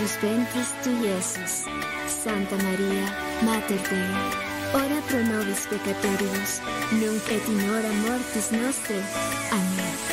ventris tu. Santa Maria, Mater Dei, ora pro nobis peccatoribus, nunc et in hora mortis nostre. Amén.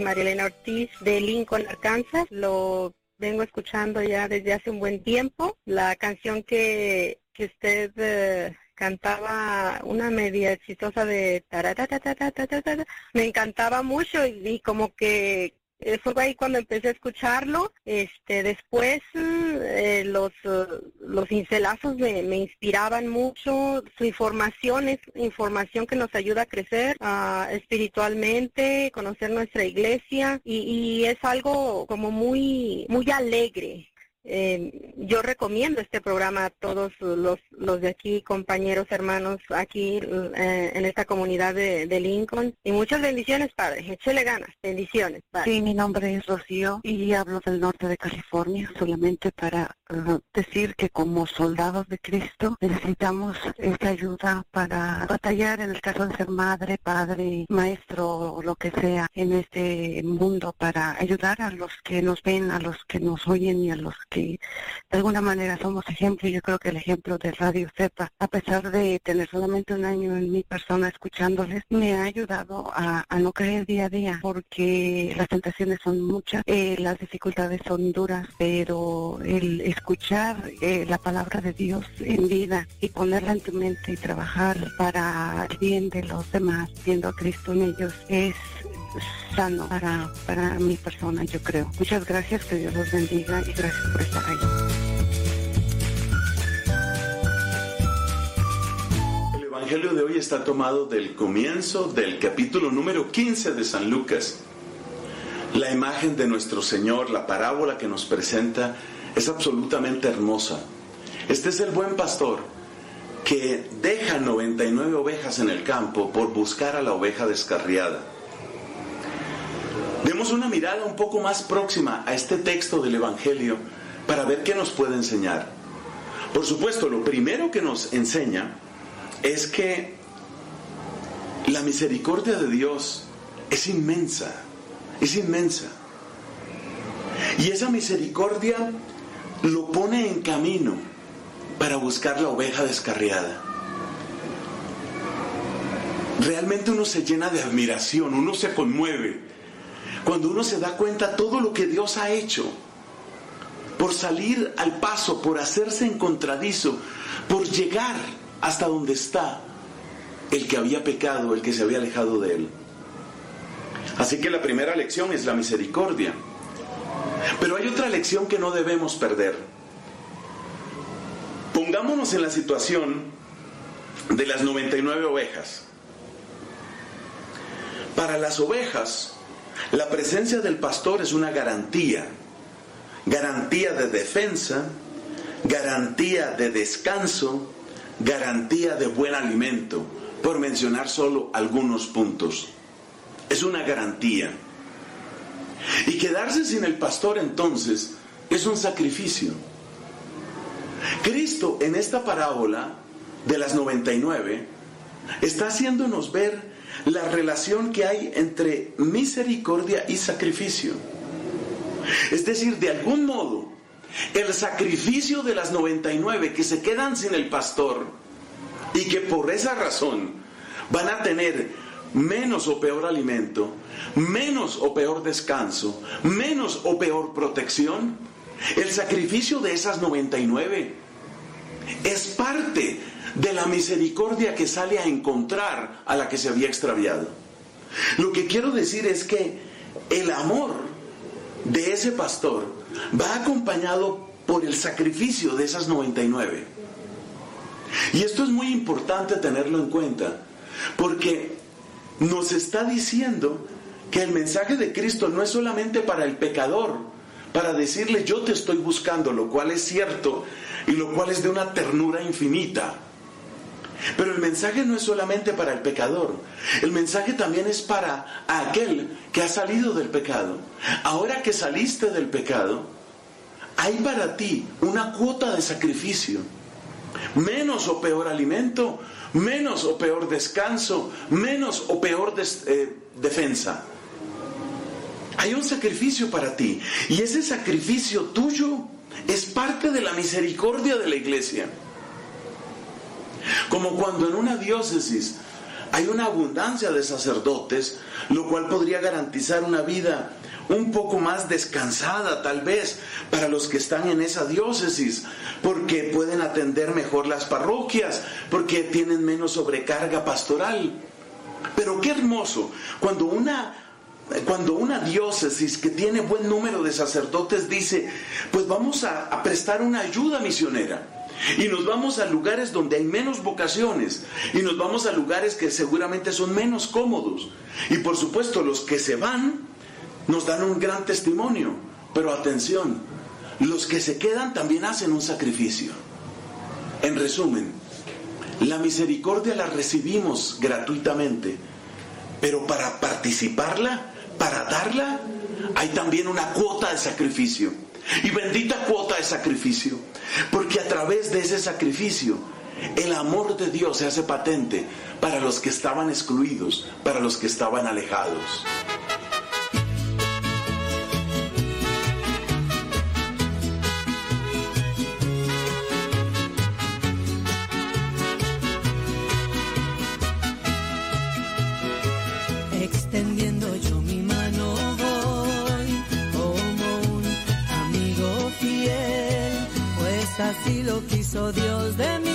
Marilena Ortiz de Lincoln, Arkansas. Lo vengo escuchando ya desde hace un buen tiempo. La canción que, que usted eh, cantaba, una media exitosa de me encantaba mucho y como que fue ahí cuando empecé a escucharlo. Este, después eh, los, los cincelazos me, me, inspiraban mucho. Su información es información que nos ayuda a crecer uh, espiritualmente, conocer nuestra iglesia y, y es algo como muy, muy alegre eh, yo recomiendo este programa a todos los, los de aquí, compañeros, hermanos, aquí eh, en esta comunidad de, Lincoln. Y muchas bendiciones, Padre. Échele ganas. Bendiciones. Sí, mi nombre es Rocío y hablo del norte de California solamente para uh, decir que como soldados de Cristo necesitamos esta ayuda para batallar en el caso de ser madre, padre, maestro o lo que sea en este mundo para ayudar a los que nos ven, a los que nos oyen y a los que de alguna manera somos ejemplo. Yo creo que el ejemplo de Radio Zepa, a pesar de tener solamente un año en mi persona escuchándoles, me ha ayudado a, no creer día a día, porque las tentaciones son muchas, eh, las dificultades son duras, pero el escuchar eh, la palabra de Dios en vida y ponerla en tu mente y trabajar para el bien de los demás, viendo a Cristo en ellos, es sano para, para mi persona, yo creo. Muchas gracias, que Dios los bendiga y gracias por estar ahí. El Evangelio de hoy está tomado del comienzo del capítulo número 15 de San Lucas. La imagen de nuestro Señor, la parábola que nos presenta, es absolutamente hermosa. Este es el buen pastor que deja 99 ovejas en el campo por buscar a la oveja descarriada. Demos una mirada un poco más próxima a este texto del Evangelio para ver qué nos puede enseñar. Por supuesto, lo primero que nos enseña es que la misericordia de Dios es inmensa, es inmensa. Y esa misericordia lo pone en camino para buscar la oveja descarriada. Realmente uno se llena de admiración, uno se conmueve cuando uno se da cuenta todo lo que Dios ha hecho por salir al paso, por hacerse encontradizo, por llegar hasta donde está el que había pecado, el que se había alejado de él. Así que la primera lección es la misericordia. Pero hay otra lección que no debemos perder. Pongámonos en la situación de las 99 ovejas. Para las ovejas, la presencia del pastor es una garantía, garantía de defensa, garantía de descanso, garantía de buen alimento, por mencionar solo algunos puntos. Es una garantía. Y quedarse sin el pastor entonces es un sacrificio. Cristo en esta parábola de las 99 está haciéndonos ver la relación que hay entre misericordia y sacrificio. Es decir, de algún modo, el sacrificio de las 99 que se quedan sin el pastor y que por esa razón van a tener menos o peor alimento, menos o peor descanso, menos o peor protección, el sacrificio de esas 99 es parte de la misericordia que sale a encontrar a la que se había extraviado. Lo que quiero decir es que el amor de ese pastor va acompañado por el sacrificio de esas 99. Y esto es muy importante tenerlo en cuenta, porque nos está diciendo que el mensaje de Cristo no es solamente para el pecador, para decirle yo te estoy buscando, lo cual es cierto y lo cual es de una ternura infinita. Pero el mensaje no es solamente para el pecador, el mensaje también es para aquel que ha salido del pecado. Ahora que saliste del pecado, hay para ti una cuota de sacrificio. Menos o peor alimento, menos o peor descanso, menos o peor eh, defensa. Hay un sacrificio para ti y ese sacrificio tuyo es parte de la misericordia de la iglesia. Como cuando en una diócesis hay una abundancia de sacerdotes, lo cual podría garantizar una vida un poco más descansada tal vez para los que están en esa diócesis, porque pueden atender mejor las parroquias, porque tienen menos sobrecarga pastoral. Pero qué hermoso cuando una cuando una diócesis que tiene buen número de sacerdotes dice, pues vamos a, a prestar una ayuda misionera. Y nos vamos a lugares donde hay menos vocaciones. Y nos vamos a lugares que seguramente son menos cómodos. Y por supuesto los que se van nos dan un gran testimonio. Pero atención, los que se quedan también hacen un sacrificio. En resumen, la misericordia la recibimos gratuitamente. Pero para participarla, para darla, hay también una cuota de sacrificio. Y bendita cuota de sacrificio. Porque a través de ese sacrificio, el amor de Dios se hace patente para los que estaban excluidos, para los que estaban alejados. Así lo quiso Dios de mí.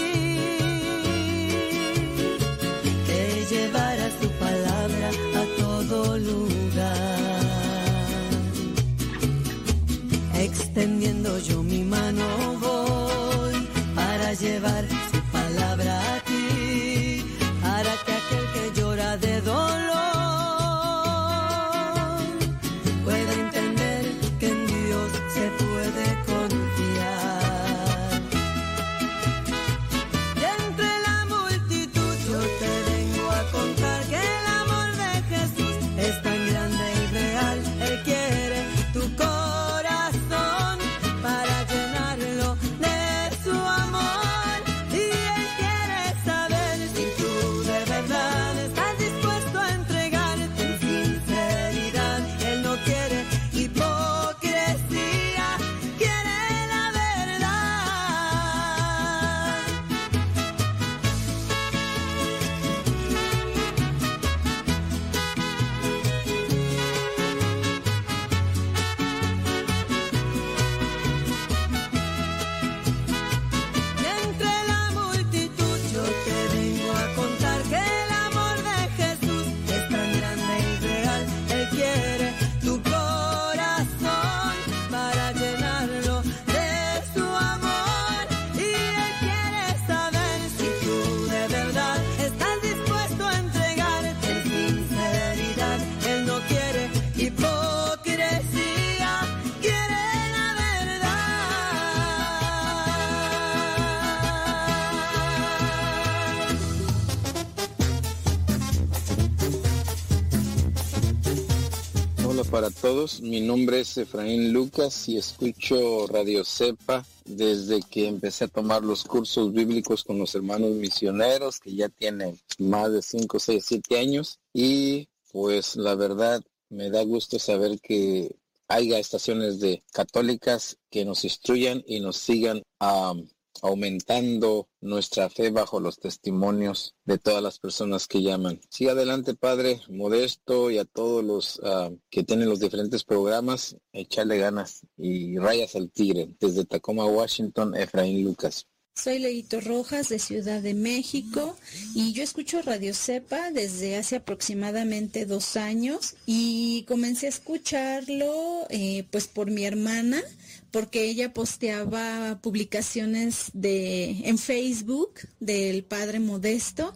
Todos. Mi nombre es Efraín Lucas y escucho Radio Cepa desde que empecé a tomar los cursos bíblicos con los hermanos misioneros que ya tienen más de 5, 6, 7 años. Y pues la verdad me da gusto saber que haya estaciones de católicas que nos instruyan y nos sigan a aumentando nuestra fe bajo los testimonios de todas las personas que llaman. Sí, adelante, Padre Modesto, y a todos los ah, que tienen los diferentes programas, echarle ganas y rayas al tigre. Desde Tacoma, Washington, Efraín Lucas. Soy Leito Rojas de Ciudad de México y yo escucho Radio Cepa desde hace aproximadamente dos años y comencé a escucharlo eh, pues por mi hermana porque ella posteaba publicaciones de, en Facebook del Padre Modesto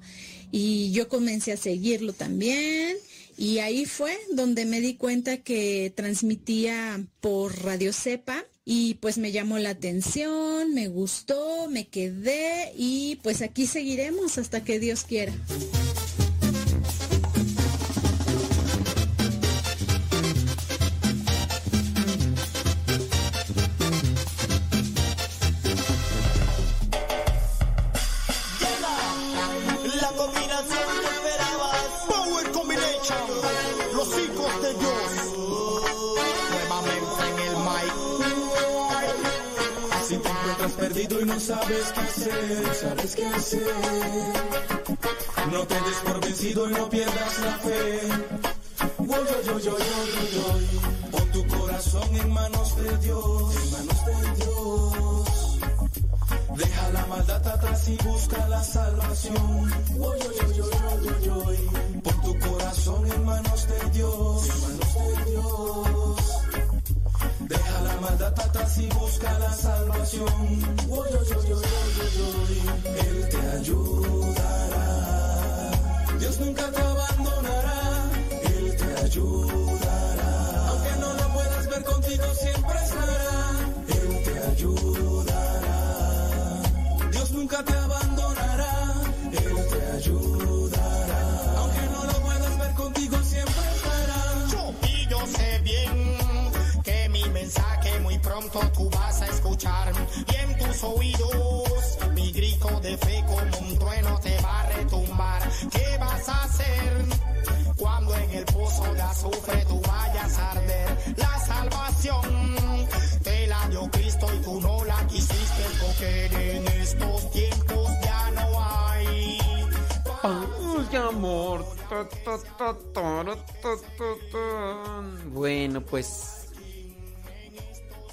y yo comencé a seguirlo también y ahí fue donde me di cuenta que transmitía por Radio Cepa y pues me llamó la atención, me gustó, me quedé y pues aquí seguiremos hasta que Dios quiera. Y no sabes qué hacer, sabes qué hacer. No te des por vencido y no pierdas la fe. Pon tu corazón en manos de Dios, en manos de Dios. Deja la maldad atrás y busca la salvación. Pon tu corazón en manos de Dios, en manos de Dios. Deja la maldad atrás y busca la salvación. Él te ayudará. Dios nunca te abandonará. Él te ayudará. Aunque no lo puedas ver contigo, siempre estará. Él te ayudará. Dios nunca te abandonará. Él te ayudará. Pronto tú vas a escuchar y en tus oídos mi grito de fe como un trueno te va a retumbar. ¿Qué vas a hacer cuando en el pozo de azufre tú vayas a arder? La salvación te la dio Cristo y tú no la quisiste porque en estos tiempos ya no hay. Ay, amor. Bueno, pues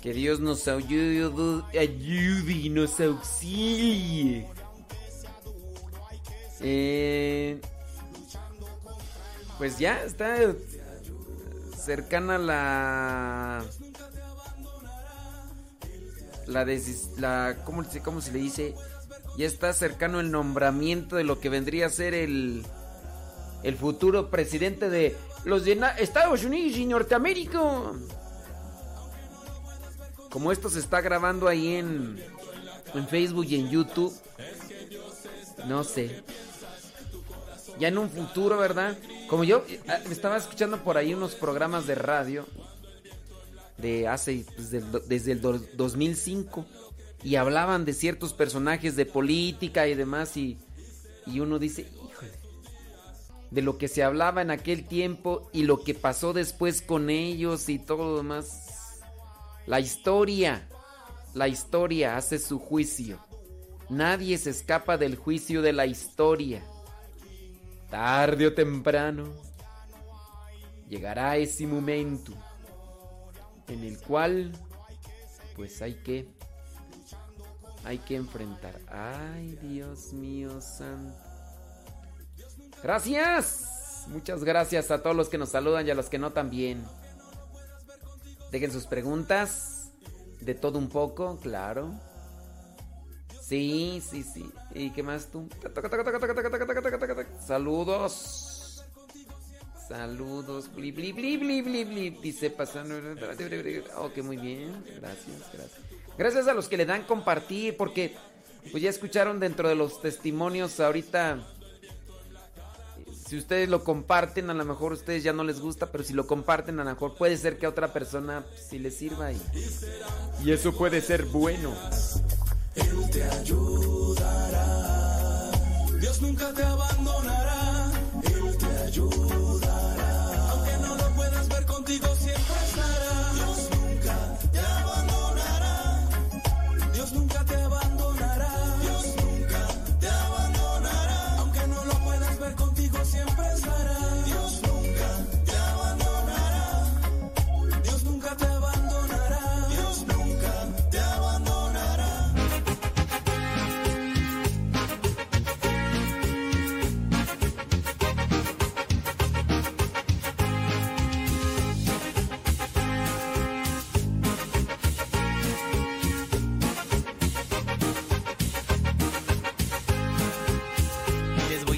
que Dios nos ayude, ayude y nos auxilie. Eh, pues ya está cercana la la, la ¿cómo, ¿cómo, se le dice? Ya está cercano el nombramiento de lo que vendría a ser el el futuro presidente de los Estados Unidos y Norteamérica como esto se está grabando ahí en, en Facebook y en YouTube, no sé. Ya en un futuro, ¿verdad? Como yo eh, me estaba escuchando por ahí unos programas de radio de hace pues, desde el 2005 y hablaban de ciertos personajes de política y demás y, y uno dice, híjole, de lo que se hablaba en aquel tiempo y lo que pasó después con ellos y todo lo demás. La historia, la historia hace su juicio. Nadie se escapa del juicio de la historia. Tarde o temprano llegará ese momento en el cual pues hay que hay que enfrentar. Ay, Dios mío santo. Gracias. Muchas gracias a todos los que nos saludan y a los que no también. Dejen sus preguntas. De todo un poco, claro. Sí, sí, sí. ¿Y qué más tú? Saludos. Saludos. Bli, bli, bli, bli, bli, bli. Dice pasando. Ok, muy bien. Gracias, gracias. Gracias a los que le dan compartir, porque pues ya escucharon dentro de los testimonios ahorita si ustedes lo comparten, a lo mejor a ustedes ya no les gusta, pero si lo comparten, a lo mejor puede ser que a otra persona sí les sirva y, y eso puede ser bueno. Él te ayudará. Dios nunca te abandonará. Él te ayudará. Aunque no lo puedas ver contigo,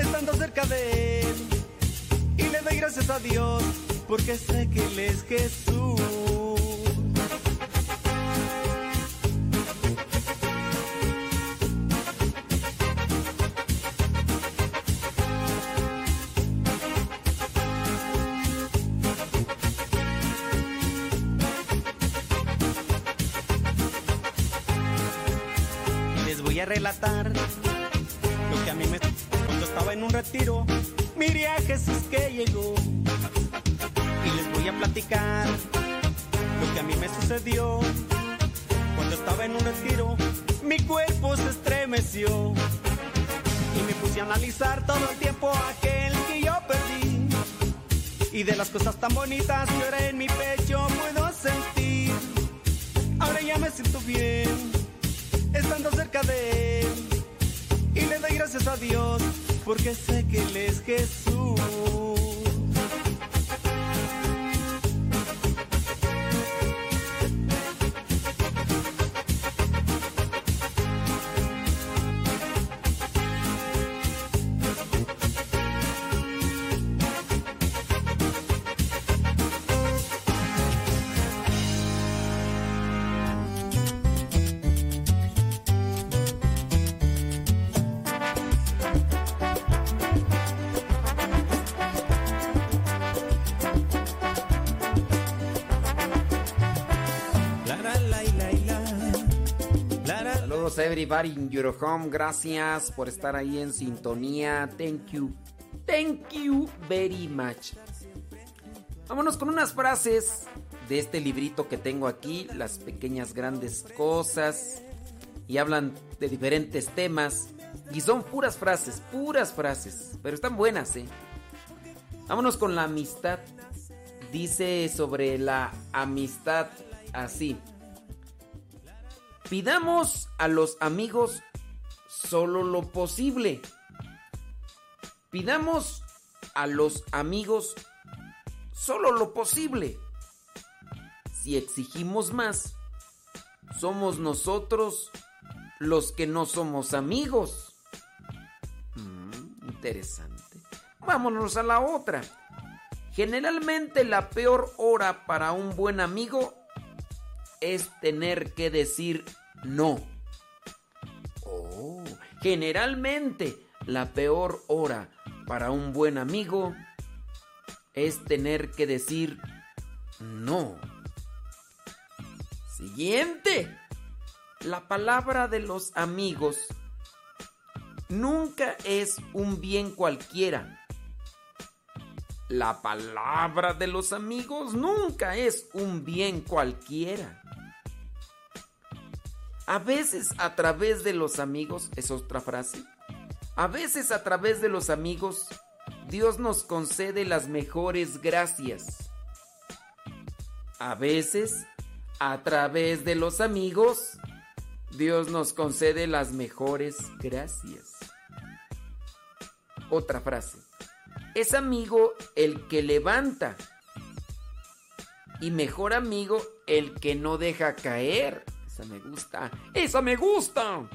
estando cerca de Él. Y le doy gracias a Dios, porque sé que Él es Jesús. Everybody in your home. Gracias por estar ahí en sintonía. Thank you. Thank you very much. Vámonos con unas frases de este librito que tengo aquí, Las pequeñas grandes cosas. Y hablan de diferentes temas. Y son puras frases, puras frases. Pero están buenas, ¿eh? Vámonos con la amistad. Dice sobre la amistad así. Pidamos a los amigos solo lo posible. Pidamos a los amigos solo lo posible. Si exigimos más, somos nosotros los que no somos amigos. Mm, interesante. Vámonos a la otra. Generalmente la peor hora para un buen amigo es tener que decir no. Oh, generalmente la peor hora para un buen amigo es tener que decir no. Siguiente. La palabra de los amigos nunca es un bien cualquiera. La palabra de los amigos nunca es un bien cualquiera. A veces a través de los amigos, es otra frase, a veces a través de los amigos, Dios nos concede las mejores gracias. A veces, a través de los amigos, Dios nos concede las mejores gracias. Otra frase. Es amigo el que levanta. Y mejor amigo el que no deja caer. Esa me gusta. Esa me gusta.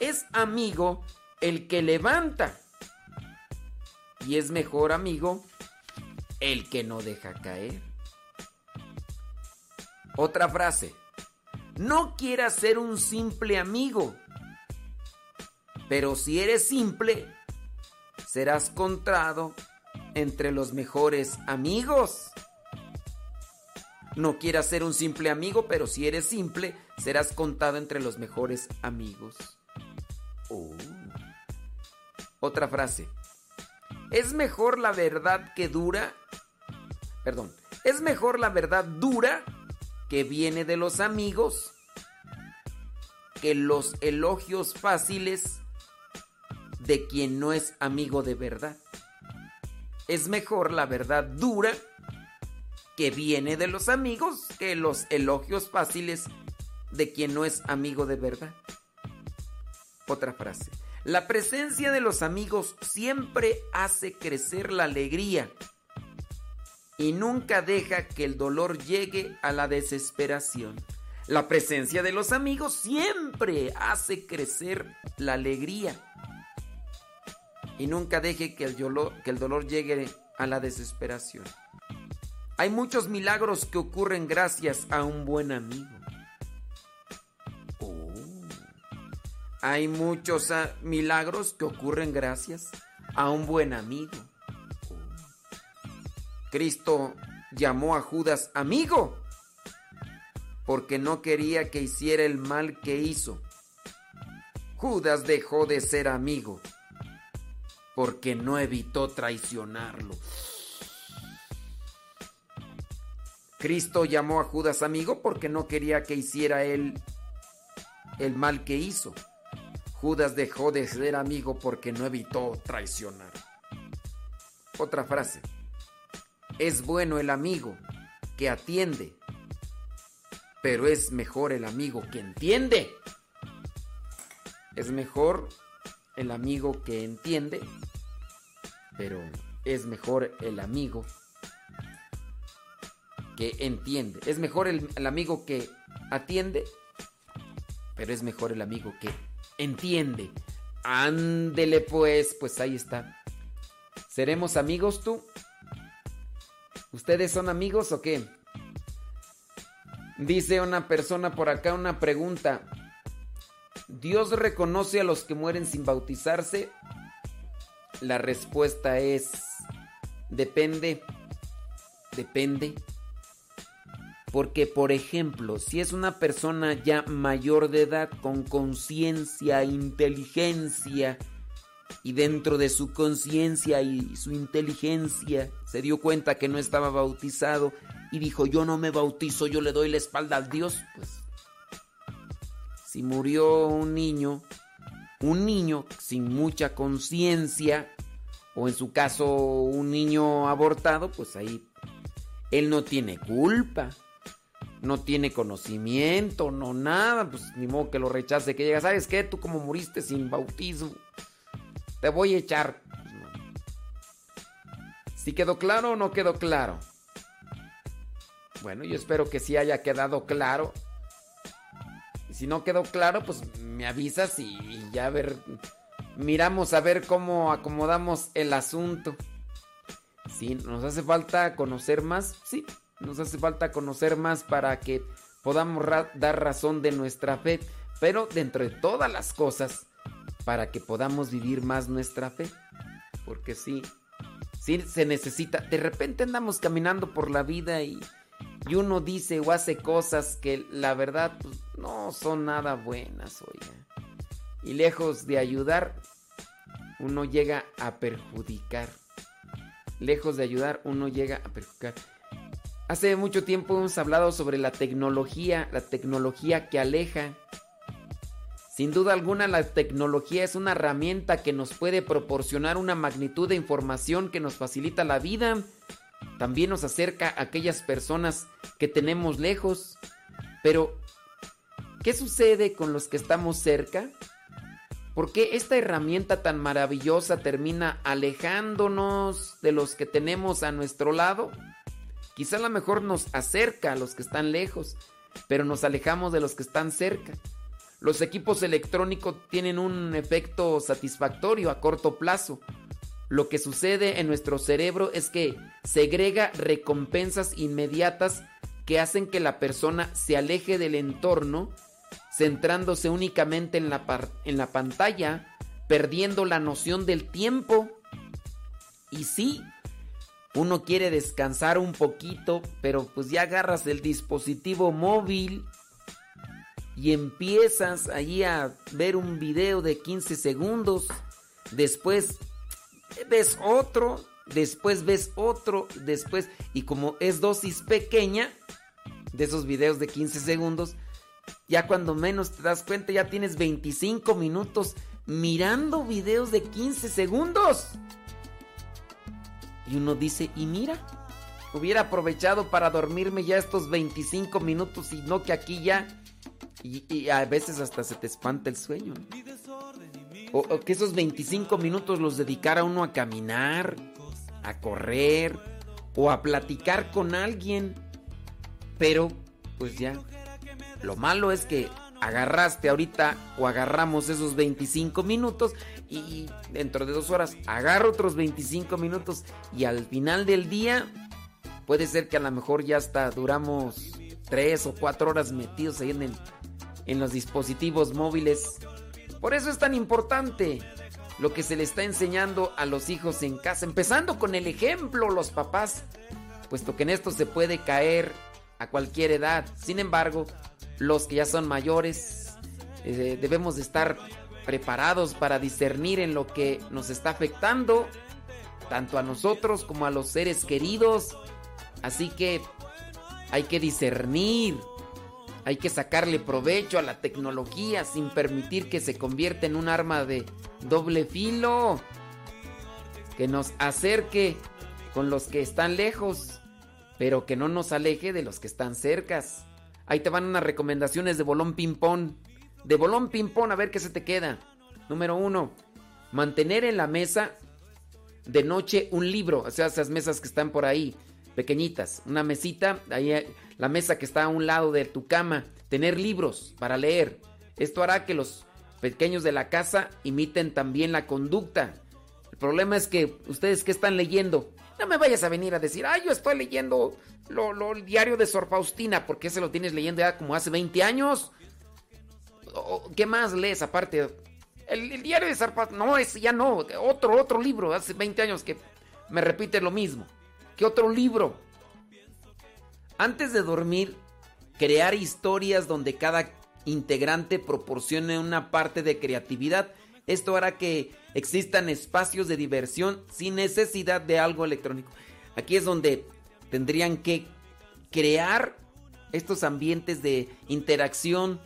Es amigo el que levanta. Y es mejor amigo el que no deja caer. Otra frase. No quieras ser un simple amigo. Pero si eres simple, serás contado entre los mejores amigos. No quieras ser un simple amigo, pero si eres simple, serás contado entre los mejores amigos. Oh. Otra frase. Es mejor la verdad que dura. Perdón. Es mejor la verdad dura que viene de los amigos que los elogios fáciles de quien no es amigo de verdad. Es mejor la verdad dura que viene de los amigos que los elogios fáciles de quien no es amigo de verdad. Otra frase. La presencia de los amigos siempre hace crecer la alegría y nunca deja que el dolor llegue a la desesperación. La presencia de los amigos siempre hace crecer la alegría y nunca deje que el, dolor, que el dolor llegue a la desesperación. Hay muchos milagros que ocurren gracias a un buen amigo. Oh. Hay muchos ah, milagros que ocurren gracias a un buen amigo. Cristo llamó a Judas amigo porque no quería que hiciera el mal que hizo. Judas dejó de ser amigo porque no evitó traicionarlo. Cristo llamó a Judas amigo porque no quería que hiciera él el mal que hizo. Judas dejó de ser amigo porque no evitó traicionar. Otra frase. Es bueno el amigo que atiende, pero es mejor el amigo que entiende. Es mejor el amigo que entiende, pero es mejor el amigo que entiende. Es mejor el, amigo que atiende, pero es mejor el amigo que entiende. Ándele pues, pues ahí está. ¿Seremos amigos tú? ¿Ustedes son amigos o qué? Dice una persona por acá una pregunta. ¿Dios reconoce a los que mueren sin bautizarse? La respuesta es, depende, depende. Porque, por ejemplo, si es una persona ya mayor de edad, con conciencia, inteligencia, y dentro de su conciencia y su inteligencia se dio cuenta que no estaba bautizado y dijo, yo no me bautizo, yo le doy la espalda a Dios, pues si murió un niño, un niño sin mucha conciencia, o en su caso un niño abortado, pues ahí él no tiene culpa, no tiene conocimiento, no nada, pues ni modo que lo rechace, que llega, ¿sabes qué? Tú como muriste sin bautismo te voy a echar. ¿Si quedó claro o no quedó claro? Bueno, yo espero que sí haya quedado claro. Y si no quedó claro, pues me avisas y ya a ver, miramos a ver cómo acomodamos el asunto. Sí, nos hace falta conocer más, sí, nos hace falta conocer más para que podamos dar razón de nuestra fe, pero dentro de todas las cosas, para que podamos vivir más nuestra fe. Porque sí, sí se necesita. De repente andamos caminando por la vida y, y uno dice o hace cosas que la verdad pues, no son nada buenas, oiga. Y lejos de ayudar, uno llega a perjudicar. Lejos de ayudar, uno llega a perjudicar. Hace mucho tiempo hemos hablado sobre la tecnología, la tecnología que aleja sin duda alguna la tecnología es una herramienta que nos puede proporcionar una magnitud de información que nos facilita la vida. También nos acerca a aquellas personas que tenemos lejos. Pero, ¿qué sucede con los que estamos cerca? ¿Por qué esta herramienta tan maravillosa termina alejándonos de los que tenemos a nuestro lado? Quizá a lo mejor nos acerca a los que están lejos, pero nos alejamos de los que están cerca. Los equipos electrónicos tienen un efecto satisfactorio a corto plazo. Lo que sucede en nuestro cerebro es que segrega recompensas inmediatas que hacen que la persona se aleje del entorno, centrándose únicamente en la, en la pantalla, perdiendo la noción del tiempo. Y sí, uno quiere descansar un poquito, pero pues ya agarras el dispositivo móvil y empiezas allí a ver un video de 15 segundos. Después ves otro, después ves otro, después... Y como es dosis pequeña de esos videos de 15 segundos, ya cuando menos te das cuenta ya tienes 25 minutos mirando videos de 15 segundos. Y uno dice, y mira, hubiera aprovechado para dormirme ya estos 25 minutos y no que aquí ya... Y, a veces hasta se te espanta el sueño. O, que esos 25 minutos los dedicara uno a caminar, a correr o a platicar con alguien. Pero, pues ya. Lo malo es que agarraste ahorita o agarramos esos 25 minutos y dentro de dos horas agarro otros 25 minutos y al final del día puede ser que a lo mejor ya hasta duramos 3 o 4 horas metidos ahí en, en los dispositivos móviles. Por eso es tan importante lo que se le está enseñando a los hijos en casa, empezando con el ejemplo, los papás, puesto que en esto se puede caer a cualquier edad. Sin embargo, los que ya son mayores, eh, debemos de estar preparados para discernir en lo que nos está afectando, tanto a nosotros como a los seres queridos. Así que hay que discernir, hay que sacarle provecho a la tecnología sin permitir que se convierta en un arma de doble filo, que nos acerque con los que están lejos, pero que no nos aleje de los que están cercas. Ahí te van unas recomendaciones de bolón ping-pong. De bolón ping-pong, a ver qué se te queda. Número uno, mantener en la mesa de noche un libro. O sea, esas mesas que están por ahí, pequeñitas. Una mesita, ahí la mesa que está a un lado de tu cama. Tener libros para leer. Esto hará que los pequeños de la casa imiten también la conducta. El problema es que ustedes que están leyendo, no me vayas a venir a decir, ay, yo estoy leyendo lo, el diario de Sor Faustina, porque se lo tienes leyendo ya como hace 20 años. ¿Qué más lees aparte? El, diario de Faustina, no, ese ya no, otro, otro libro, hace 20 años que me repite lo mismo. ¿Qué otro libro? Antes de dormir, crear historias donde cada integrante proporcione una parte de creatividad. Esto hará que existan espacios de diversión sin necesidad de algo electrónico. Aquí es donde tendrían que crear estos ambientes de interacción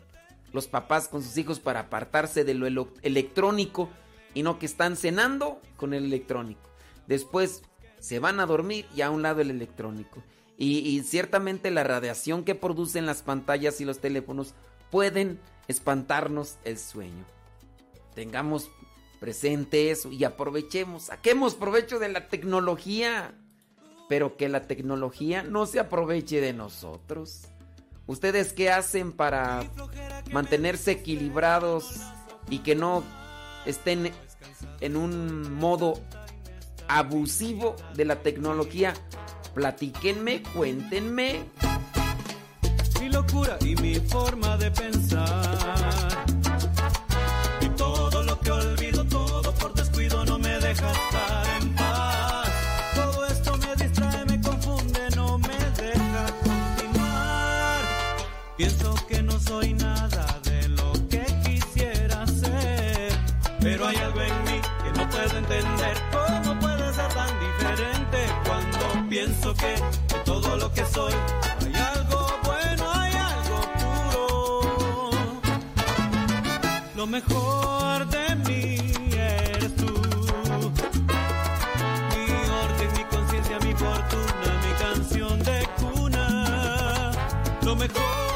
los papás con sus hijos para apartarse de lo electrónico y no que están cenando con el electrónico. Después se van a dormir y a un lado el electrónico. Y, y ciertamente la radiación que producen las pantallas y los teléfonos pueden espantarnos el sueño. Tengamos presente eso y aprovechemos, saquemos provecho de la tecnología, pero que la tecnología no se aproveche de nosotros. ¿Ustedes qué hacen para mantenerse equilibrados y que no estén en un modo abusivo de la tecnología? Platíquenme, cuéntenme. Mi locura y mi forma de pensar que de todo lo que soy hay algo bueno, hay algo puro? Lo mejor de mí lo mejor de mí eres tú, mi alegría.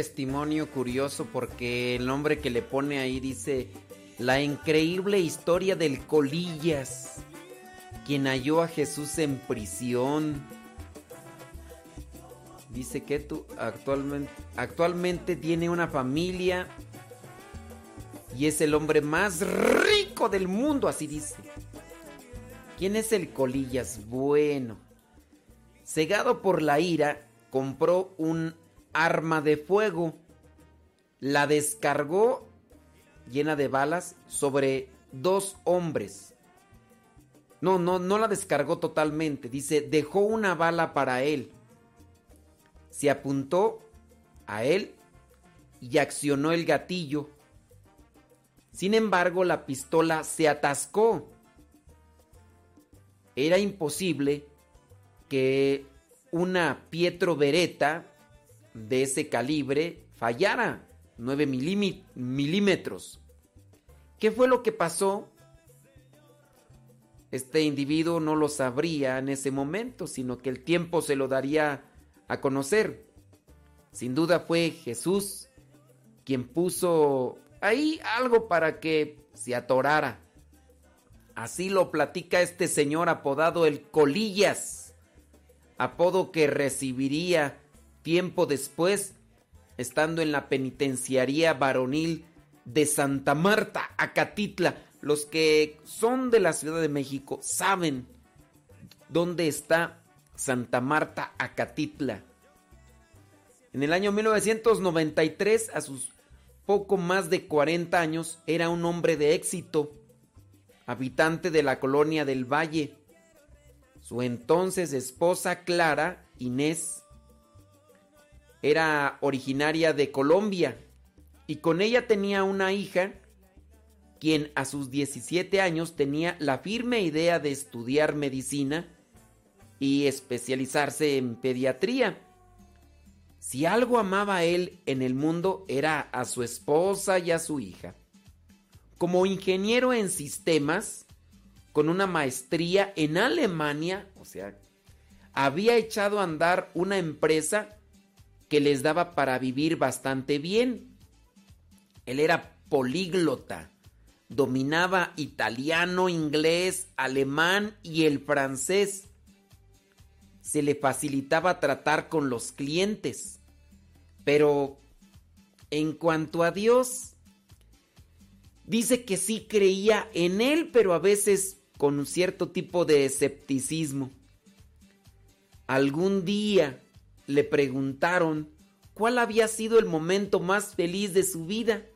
testimonio curioso porque el nombre que le pone ahí dice La increíble historia del Colillas, quien halló a Jesús en prisión. Dice que tú actualmente, actualmente tiene una familia y es el hombre más rico del mundo, así dice. ¿Quién es el Colillas? Bueno, cegado por la ira, compró un arma de fuego. La descargó llena de balas sobre dos hombres. No, no, no la descargó totalmente. Dice, dejó una bala para él. Se apuntó a él y accionó el gatillo. Sin embargo, la pistola se atascó. Era imposible que una Pietro Beretta de ese calibre fallara, 9 milímetros. ¿Qué fue lo que pasó? Este individuo no lo sabría en ese momento, sino que el tiempo se lo daría a conocer. Sin duda fue Jesús quien puso ahí algo para que se atorara. Así lo platica este señor apodado el Colillas, apodo que recibiría tiempo después, estando en la penitenciaría varonil de Santa Marta, Acatitla. Los que son de la Ciudad de México saben dónde está Santa Marta, Acatitla. En el año 1993, a sus poco más de 40 años, era un hombre de éxito habitante de la colonia del Valle. Su entonces esposa Clara Inés era originaria de Colombia y con ella tenía una hija quien a sus 17 años tenía la firme idea de estudiar medicina y especializarse en pediatría. Si algo amaba él en el mundo era a su esposa y a su hija como ingeniero en sistemas con una maestría en Alemania, o sea, había echado a andar una empresa que les daba para vivir bastante bien. Él era políglota, dominaba italiano, inglés, alemán y el francés. Se le facilitaba tratar con los clientes. Pero en cuanto a Dios, Dice que sí creía en él, pero a veces con un cierto tipo de escepticismo. Algún día le preguntaron cuál había sido el momento más feliz de su vida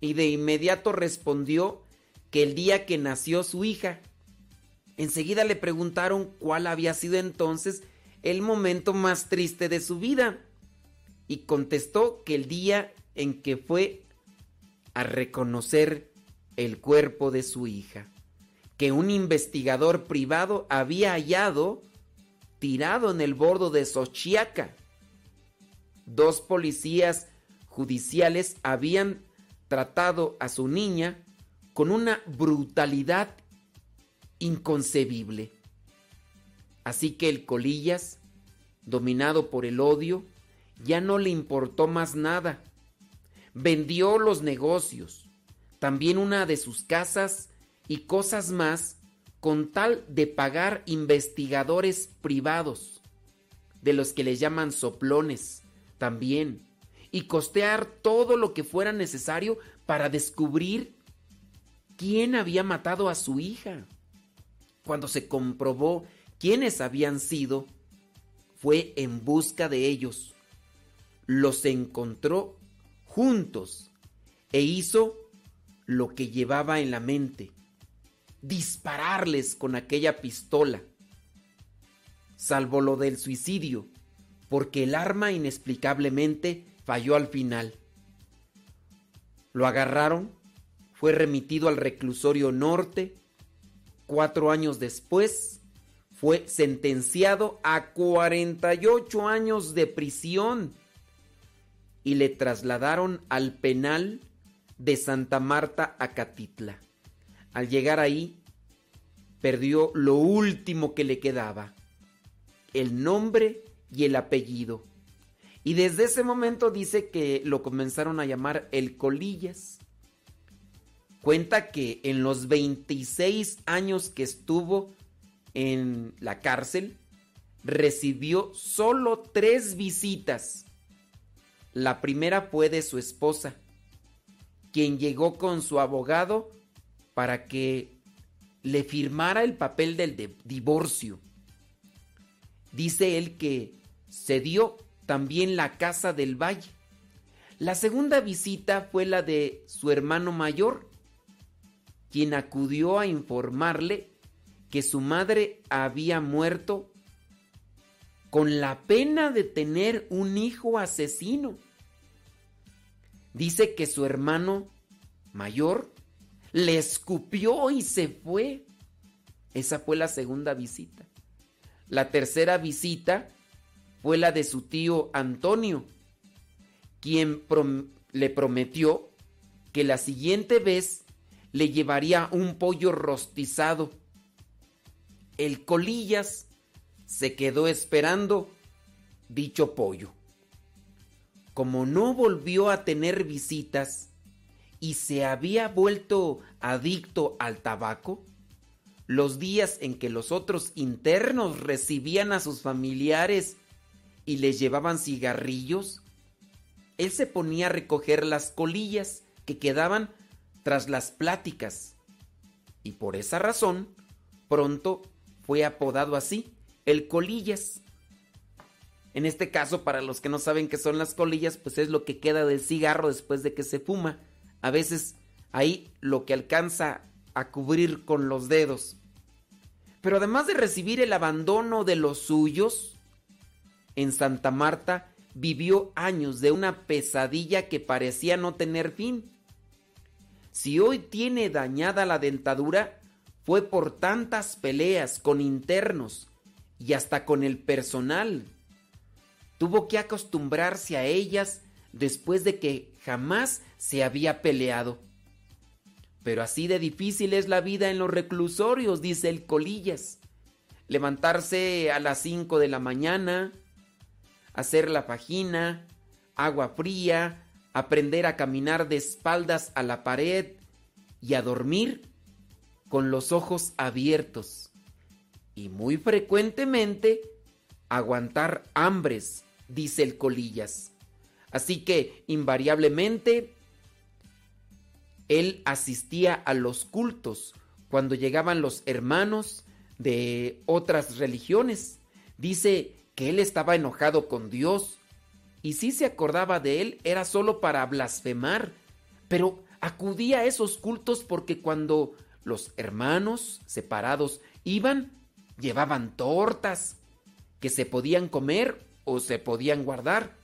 y de inmediato respondió que el día que nació su hija. Enseguida le preguntaron cuál había sido entonces el momento más triste de su vida y contestó que el día en que fue a reconocer el cuerpo de su hija, que un investigador privado había hallado tirado en el bordo de Xochiaca. Dos policías judiciales habían tratado a su niña con una brutalidad inconcebible. Así que el Colillas, dominado por el odio, ya no le importó más nada vendió los negocios, también una de sus casas y cosas más con tal de pagar investigadores privados, de los que le llaman soplones también, y costear todo lo que fuera necesario para descubrir quién había matado a su hija. Cuando se comprobó quiénes habían sido, fue en busca de ellos. Los encontró juntos e hizo lo que llevaba en la mente, dispararles con aquella pistola, salvo lo del suicidio, porque el arma inexplicablemente falló al final. Lo agarraron, fue remitido al reclusorio norte, cuatro años después fue sentenciado a 48 años de prisión y le trasladaron al penal de Santa Marta a Catitla. Al llegar ahí, perdió lo último que le quedaba, el nombre y el apellido. Y desde ese momento dice que lo comenzaron a llamar el Colillas. Cuenta que en los 26 años que estuvo en la cárcel, recibió solo tres visitas la primera fue de su esposa, quien llegó con su abogado para que le firmara el papel del divorcio. Dice él que se dio también la casa del valle. La segunda visita fue la de su hermano mayor, quien acudió a informarle que su madre había muerto con la pena de tener un hijo asesino. Dice que su hermano mayor le escupió y se fue. Esa fue la segunda visita. La tercera visita fue la de su tío Antonio, quien le prometió que la siguiente vez le llevaría un pollo rostizado. El colillas se quedó esperando dicho pollo. Como no volvió a tener visitas y se había vuelto adicto al tabaco, los días en que los otros internos recibían a sus familiares y les llevaban cigarrillos, él se ponía a recoger las colillas que quedaban tras las pláticas. Y por esa razón, pronto fue apodado así, el colillas. En este caso, para los que no saben qué son las colillas, pues es lo que queda del cigarro después de que se fuma. A veces ahí lo que alcanza a cubrir con los dedos. Pero además de recibir el abandono de los suyos, en Santa Marta vivió años de una pesadilla que parecía no tener fin. Si hoy tiene dañada la dentadura, fue por tantas peleas con internos y hasta con el personal. Tuvo que acostumbrarse a ellas después de que jamás se había peleado. Pero así de difícil es la vida en los reclusorios, dice el Colillas. Levantarse a las 5 de la mañana, hacer la pagina, agua fría, aprender a caminar de espaldas a la pared y a dormir con los ojos abiertos. Y muy frecuentemente aguantar hambres, dice el Colillas. Así que invariablemente él asistía a los cultos cuando llegaban los hermanos de otras religiones. Dice que él estaba enojado con Dios y si se acordaba de él era solo para blasfemar, pero acudía a esos cultos porque cuando los hermanos separados iban, llevaban tortas que se podían comer o se podían guardar.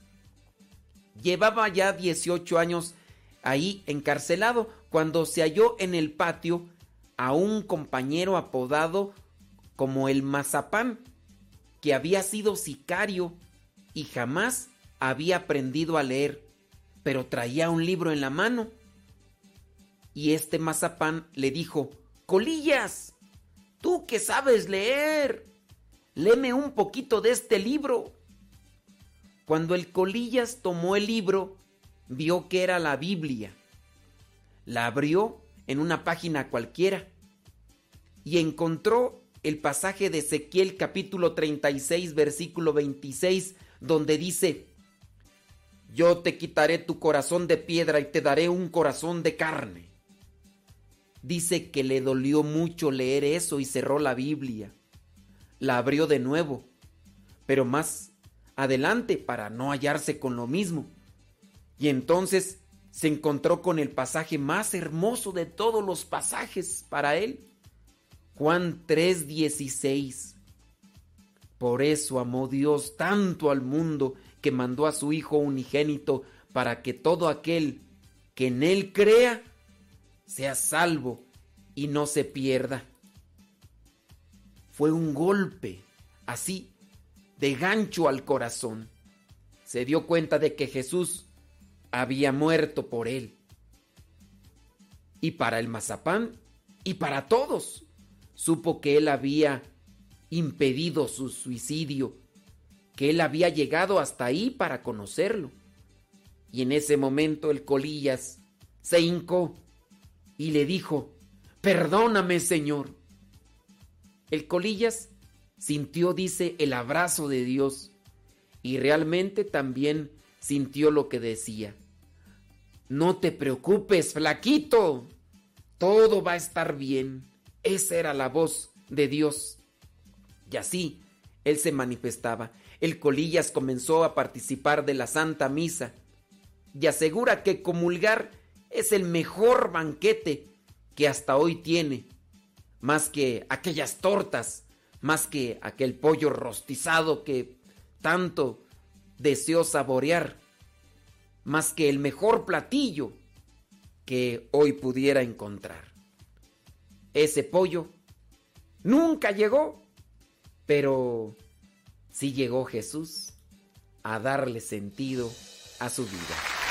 Llevaba ya 18 años ahí encarcelado cuando se halló en el patio a un compañero apodado como el Mazapán, que había sido sicario y jamás había aprendido a leer, pero traía un libro en la mano. Y este Mazapán le dijo, Colillas, tú que sabes leer, léeme un poquito de este libro. Cuando el Colillas tomó el libro, vio que era la Biblia. La abrió en una página cualquiera y encontró el pasaje de Ezequiel capítulo 36 versículo 26 donde dice, yo te quitaré tu corazón de piedra y te daré un corazón de carne. Dice que le dolió mucho leer eso y cerró la Biblia. La abrió de nuevo, pero más adelante para no hallarse con lo mismo. Y entonces se encontró con el pasaje más hermoso de todos los pasajes para él. Juan 3:16. Por eso amó Dios tanto al mundo que mandó a su Hijo unigénito para que todo aquel que en Él crea sea salvo y no se pierda. Fue un golpe así de gancho al corazón. Se dio cuenta de que Jesús había muerto por él. Y para el mazapán y para todos, supo que él había impedido su suicidio, que él había llegado hasta ahí para conocerlo. Y en ese momento el colillas se hincó y le dijo, perdóname Señor. El colillas sintió, dice, el abrazo de Dios y realmente también sintió lo que decía. No te preocupes, flaquito. Todo va a estar bien. Esa era la voz de Dios. Y así él se manifestaba. El Colillas comenzó a participar de la Santa Misa y asegura que comulgar es el mejor banquete que hasta hoy tiene. Más que aquellas tortas, más que aquel pollo rostizado que tanto deseó saborear más que el mejor platillo que hoy pudiera encontrar. Ese pollo nunca llegó, pero sí llegó Jesús a darle sentido a su vida.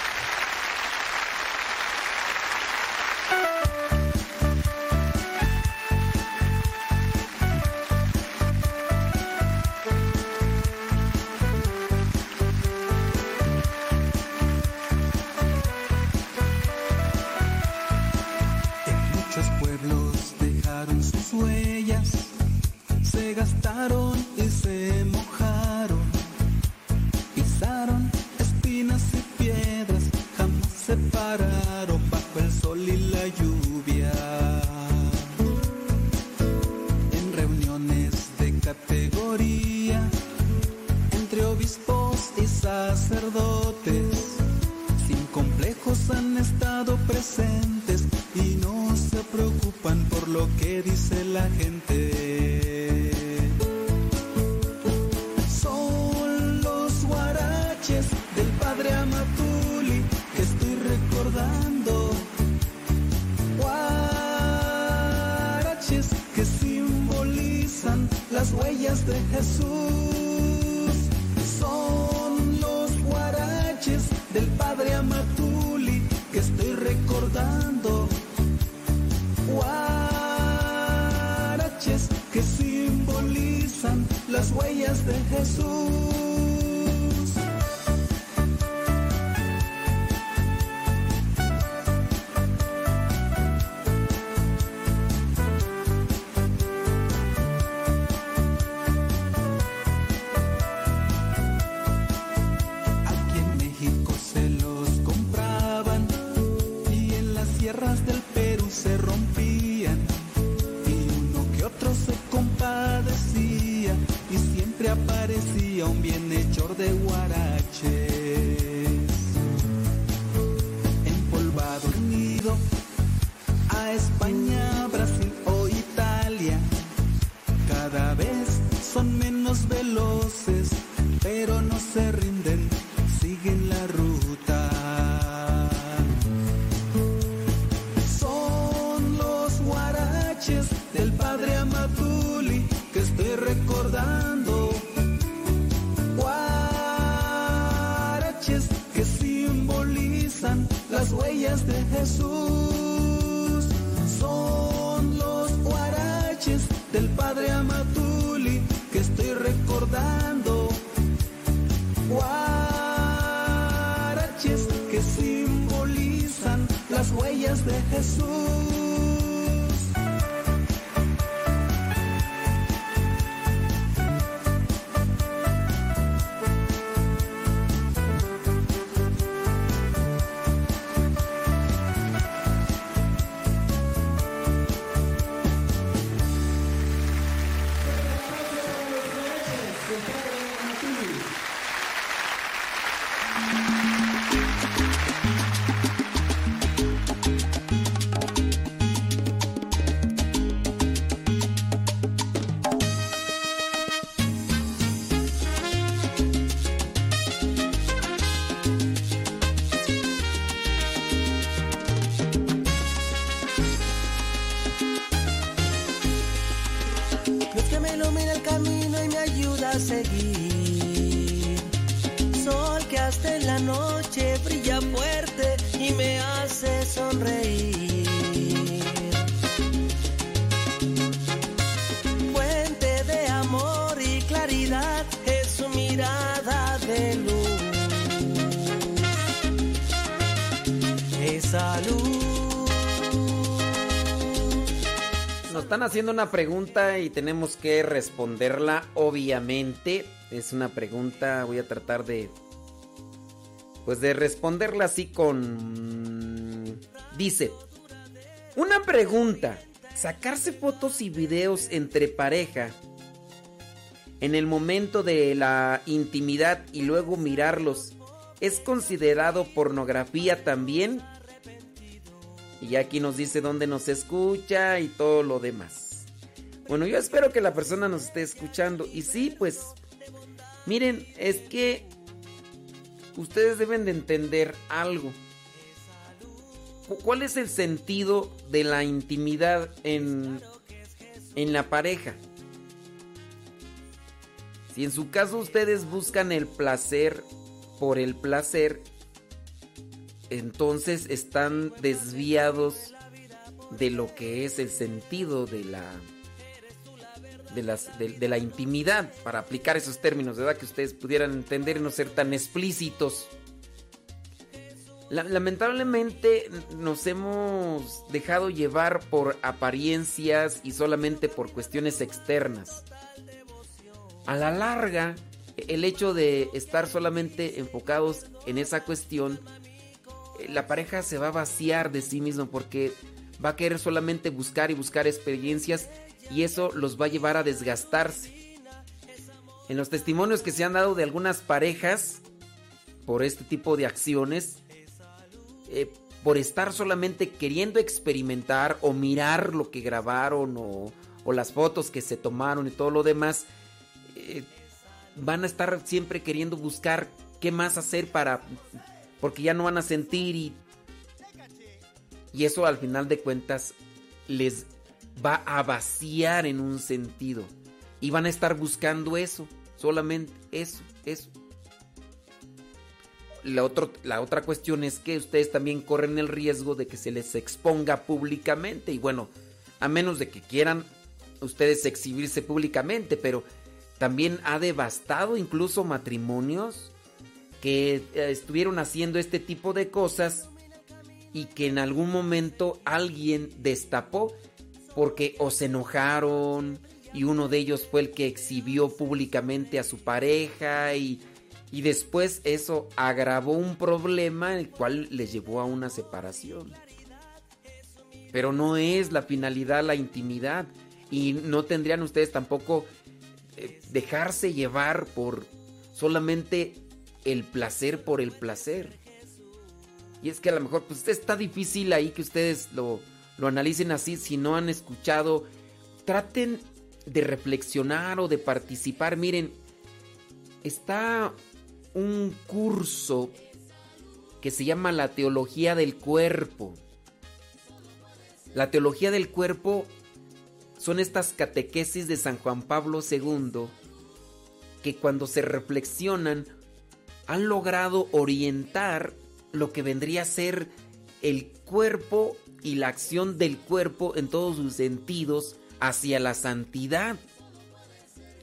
Haciendo una pregunta y tenemos que responderla, obviamente. Es una pregunta, voy a tratar de... Pues de responderla así con... Dice, una pregunta, sacarse fotos y videos entre pareja en el momento de la intimidad y luego mirarlos, ¿es considerado pornografía también? Y aquí nos dice dónde nos escucha y todo lo demás. Bueno, yo espero que la persona nos esté escuchando. Y sí, pues, miren, es que ustedes deben de entender algo. Cu- ¿Cuál es el sentido de la intimidad en, en la pareja? Si en su caso ustedes buscan el placer por el placer, entonces están desviados de lo que es el sentido de la de, las, de, la intimidad para aplicar esos términos, ¿verdad? Que ustedes pudieran entender y no ser tan explícitos. La- lamentablemente nos hemos dejado llevar por apariencias y solamente por cuestiones externas. A la larga, el hecho de estar solamente enfocados en esa cuestión, eh, la pareja se va a vaciar de sí mismo porque va a querer solamente buscar y buscar experiencias y eso los va a llevar a desgastarse. En los testimonios que se han dado de algunas parejas por este tipo de acciones, eh, por estar solamente queriendo experimentar o mirar lo que grabaron o, o las fotos que se tomaron y todo lo demás, eh, van a estar siempre queriendo buscar qué más hacer para porque ya no van a sentir y y eso al final de cuentas les va a vaciar en un sentido y van a estar buscando eso, solamente eso, eso. La, otro- la otra cuestión es que ustedes también corren el riesgo de que se les exponga públicamente y bueno, a menos de que quieran ustedes exhibirse públicamente, pero también ha devastado incluso matrimonios que eh, estuvieron haciendo este tipo de cosas y que en algún momento alguien destapó porque o se enojaron y uno de ellos fue el que exhibió públicamente a su pareja y, y después eso agravó un problema el cual les llevó a una separación. Pero no es la finalidad la intimidad y no tendrían ustedes tampoco eh, dejarse llevar por solamente el placer por el placer. Y es que a lo mejor pues está difícil ahí que ustedes lo, lo analicen así si no han escuchado. Traten de reflexionar o de participar. Miren, está un curso que se llama la teología del cuerpo. La teología del cuerpo son estas catequesis de San Juan Pablo II que cuando se reflexionan han logrado orientar lo que vendría a ser el cuerpo y la acción del cuerpo en todos sus sentidos hacia la santidad.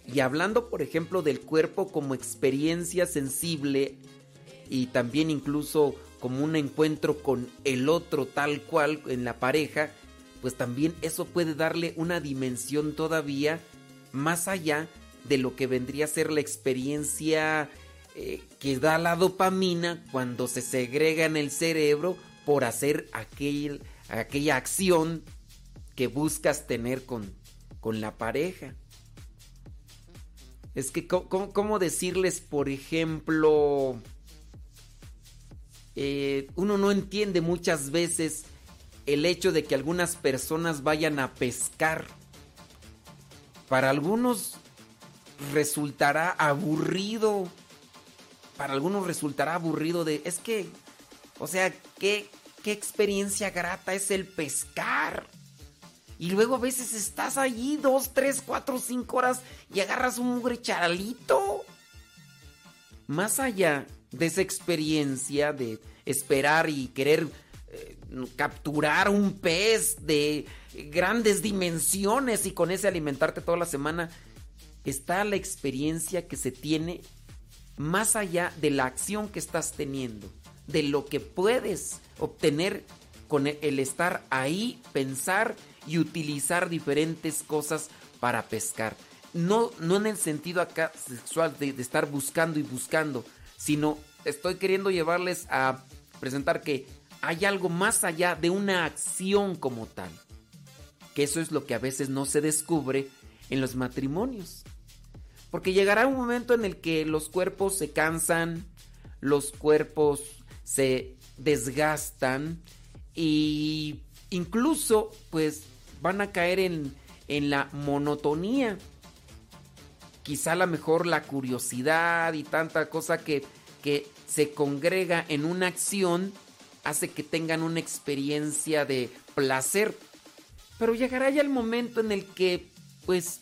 Y hablando, por ejemplo, del cuerpo como experiencia sensible y también incluso como un encuentro con el otro tal cual en la pareja, pues también eso puede darle una dimensión todavía más allá de lo que vendría a ser la experiencia eh, que da la dopamina cuando se segrega en el cerebro por hacer aquel, aquella acción que buscas tener con, con la pareja. Es que, ¿cómo, cómo- decirles, por ejemplo, eh, uno no entiende muchas veces el hecho de que algunas personas vayan a pescar. Para algunos resultará aburrido. Para algunos resultará aburrido de... Es que, o sea, ¿qué, qué experiencia grata es el pescar? Y luego a veces estás allí dos, tres, cuatro, cinco horas y agarras un mugre charalito. Más allá de esa experiencia de esperar y querer eh, capturar un pez de grandes dimensiones y con ese alimentarte toda la semana, está la experiencia que se tiene más allá de la acción que estás teniendo, de lo que puedes obtener con e- el estar ahí, pensar y utilizar diferentes cosas para pescar. No, no en el sentido acá sexual de, de estar buscando y buscando, sino estoy queriendo llevarles a presentar que hay algo más allá de una acción como tal. Que eso es lo que a veces no se descubre en los matrimonios. Porque llegará un momento en el que los cuerpos se cansan, los cuerpos se desgastan y incluso pues van a caer en, en la monotonía. Quizá a lo mejor la curiosidad y tanta cosa que, que se congrega en una acción hace que tengan una experiencia de placer. Pero llegará ya el momento en el que pues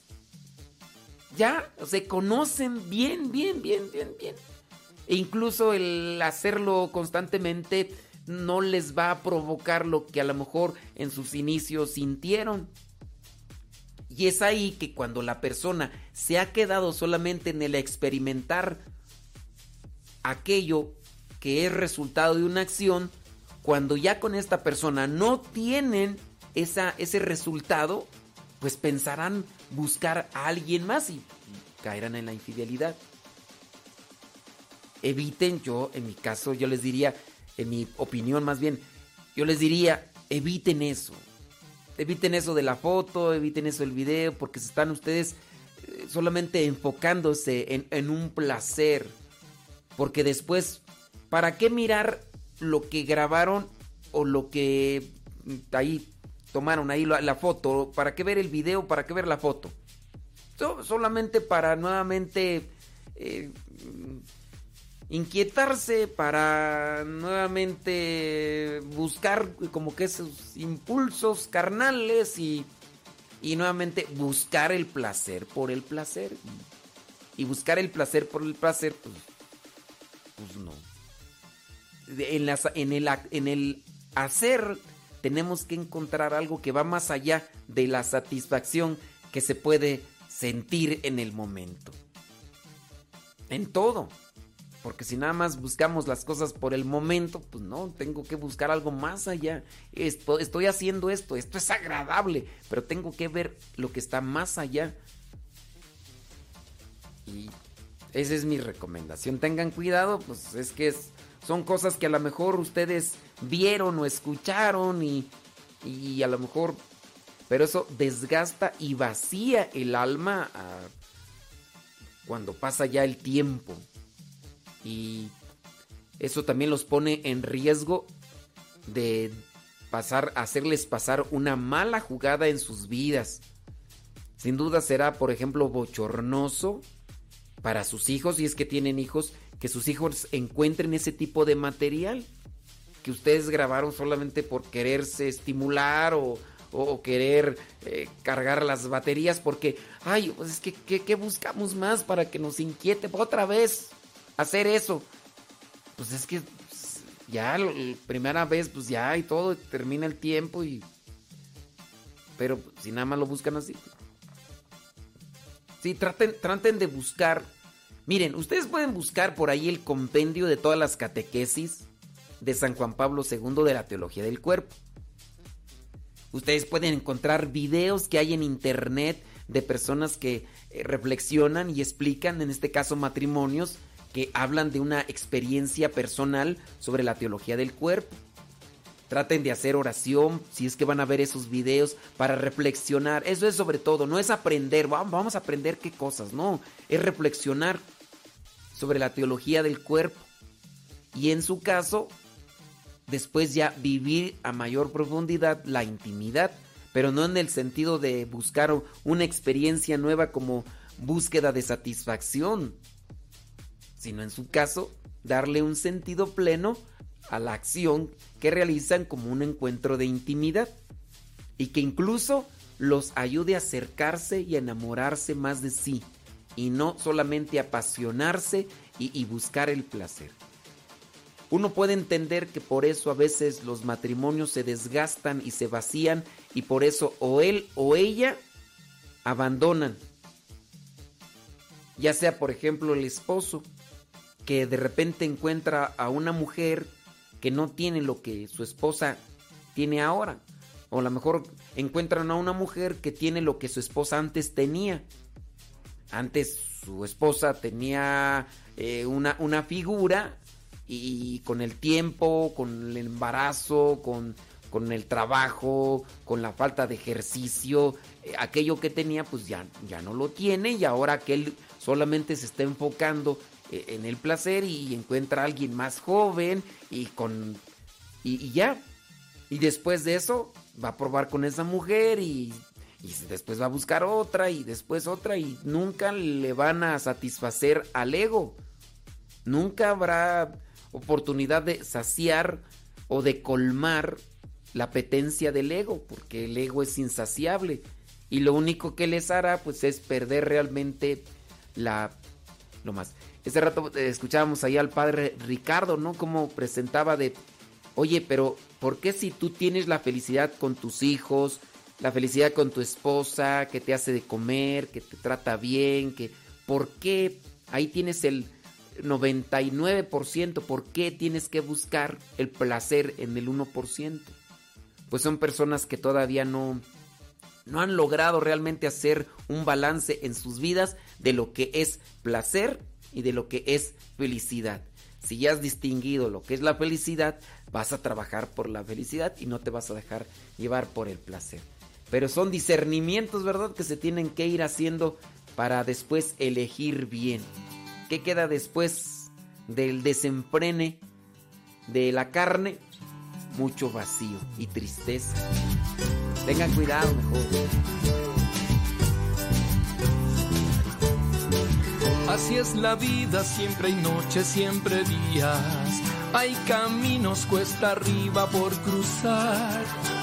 ya se conocen bien, bien, bien, bien, bien. E incluso el hacerlo constantemente no les va a provocar lo que a lo mejor en sus inicios sintieron. Y es ahí que cuando la persona se ha quedado solamente en el experimentar aquello que es resultado de una acción, cuando ya con esta persona no tienen esa, ese resultado, pues pensarán buscar a alguien más y caerán en la infidelidad. Eviten, yo en mi caso, yo les diría, en mi opinión más bien, yo les diría, eviten eso. Eviten eso de la foto, eviten eso del video, porque se están ustedes eh, solamente enfocándose en, un placer. Porque después, ¿para qué mirar lo que grabaron o lo que mm, ahí tomaron ahí la, foto? ¿Para qué ver el video? ¿Para qué ver la foto? So- solamente para nuevamente eh, inquietarse, para nuevamente buscar como que esos impulsos carnales y, y nuevamente buscar el placer por el placer. Y, buscar el placer por el placer, pues, pues no. En, en el, en el hacer tenemos que encontrar algo que va más allá de la satisfacción que se puede sentir en el momento. En todo. Porque si nada más buscamos las cosas por el momento, pues no, tengo que buscar algo más allá. Esto, estoy haciendo esto, esto es agradable, pero tengo que ver lo que está más allá. Y esa es mi recomendación. Tengan cuidado, pues es que son cosas que a lo mejor ustedes vieron o escucharon y, y a lo mejor... Pero eso desgasta y vacía el alma cuando pasa ya el tiempo. Y eso también los pone en riesgo de pasar, hacerles pasar una mala jugada en sus vidas. Sin duda será, por ejemplo, bochornoso para sus hijos, si es que tienen hijos, que sus hijos encuentren ese tipo de material que ustedes grabaron solamente por quererse estimular o, o querer eh, cargar las baterías porque, ay, pues es que ¿qué, buscamos más para que nos inquiete otra vez hacer eso? Pues es que pues, ya primera vez, pues ya y todo, termina el tiempo y... Pero si nada más lo buscan así. Sí, traten, traten de buscar. Miren, ustedes pueden buscar por ahí el compendio de todas las catequesis de San Juan Pablo II de la teología del cuerpo. Ustedes pueden encontrar videos que hay en internet de personas que eh, reflexionan y explican, en este caso matrimonios, que hablan de una experiencia personal sobre la teología del cuerpo. Traten de hacer oración si es que van a ver esos videos para reflexionar. Eso es sobre todo, no es aprender, vamos a aprender qué cosas, no, es reflexionar sobre la teología del cuerpo. Y en su caso, después ya vivir a mayor profundidad la intimidad, pero no en el sentido de buscar una experiencia nueva como búsqueda de satisfacción, sino en su caso darle un sentido pleno a la acción que realizan como un encuentro de intimidad y que incluso los ayude a acercarse y a enamorarse más de sí y no solamente apasionarse y, y buscar el placer. Uno puede entender que por eso a veces los matrimonios se desgastan y se vacían y por eso o él o ella abandonan. Ya sea por ejemplo el esposo que de repente encuentra a una mujer que no tiene lo que su esposa tiene ahora. O a lo mejor encuentran a una mujer que tiene lo que su esposa antes tenía. Antes su esposa tenía eh, una, una figura y con el tiempo, con el embarazo, con, con el trabajo, con la falta de ejercicio, eh, aquello que tenía pues ya, ya no lo tiene y ahora que él solamente se está enfocando en el placer y encuentra a alguien más joven y con y, y ya. Y después de eso va a probar con esa mujer y, y después va a buscar otra y después otra y nunca le van a satisfacer al ego. Nunca habrá oportunidad de saciar o de colmar la apetencia del ego porque el ego es insaciable. Y lo único que les hará pues es perder realmente la lo más. Este rato eh, escuchábamos ahí al padre Ricardo, ¿no? Como presentaba de, oye, pero ¿por qué si tú tienes la felicidad con tus hijos, la felicidad con tu esposa, que te hace de comer, que te trata bien, que ¿por qué ahí tienes el 99%, ¿por qué tienes que buscar el placer en el 1%? Pues son personas que todavía no no han logrado realmente hacer un balance en sus vidas de lo que es placer y de lo que es felicidad. Si ya has distinguido lo que es la felicidad, vas a trabajar por la felicidad y no te vas a dejar llevar por el placer. Pero son discernimientos, ¿verdad? Que se tienen que ir haciendo para después elegir bien. ¿Qué queda después del desemprene de la carne? Mucho vacío y tristeza. Tengan cuidado mejor. Así es la vida, siempre hay noches, siempre días. Hay caminos cuesta arriba por cruzar.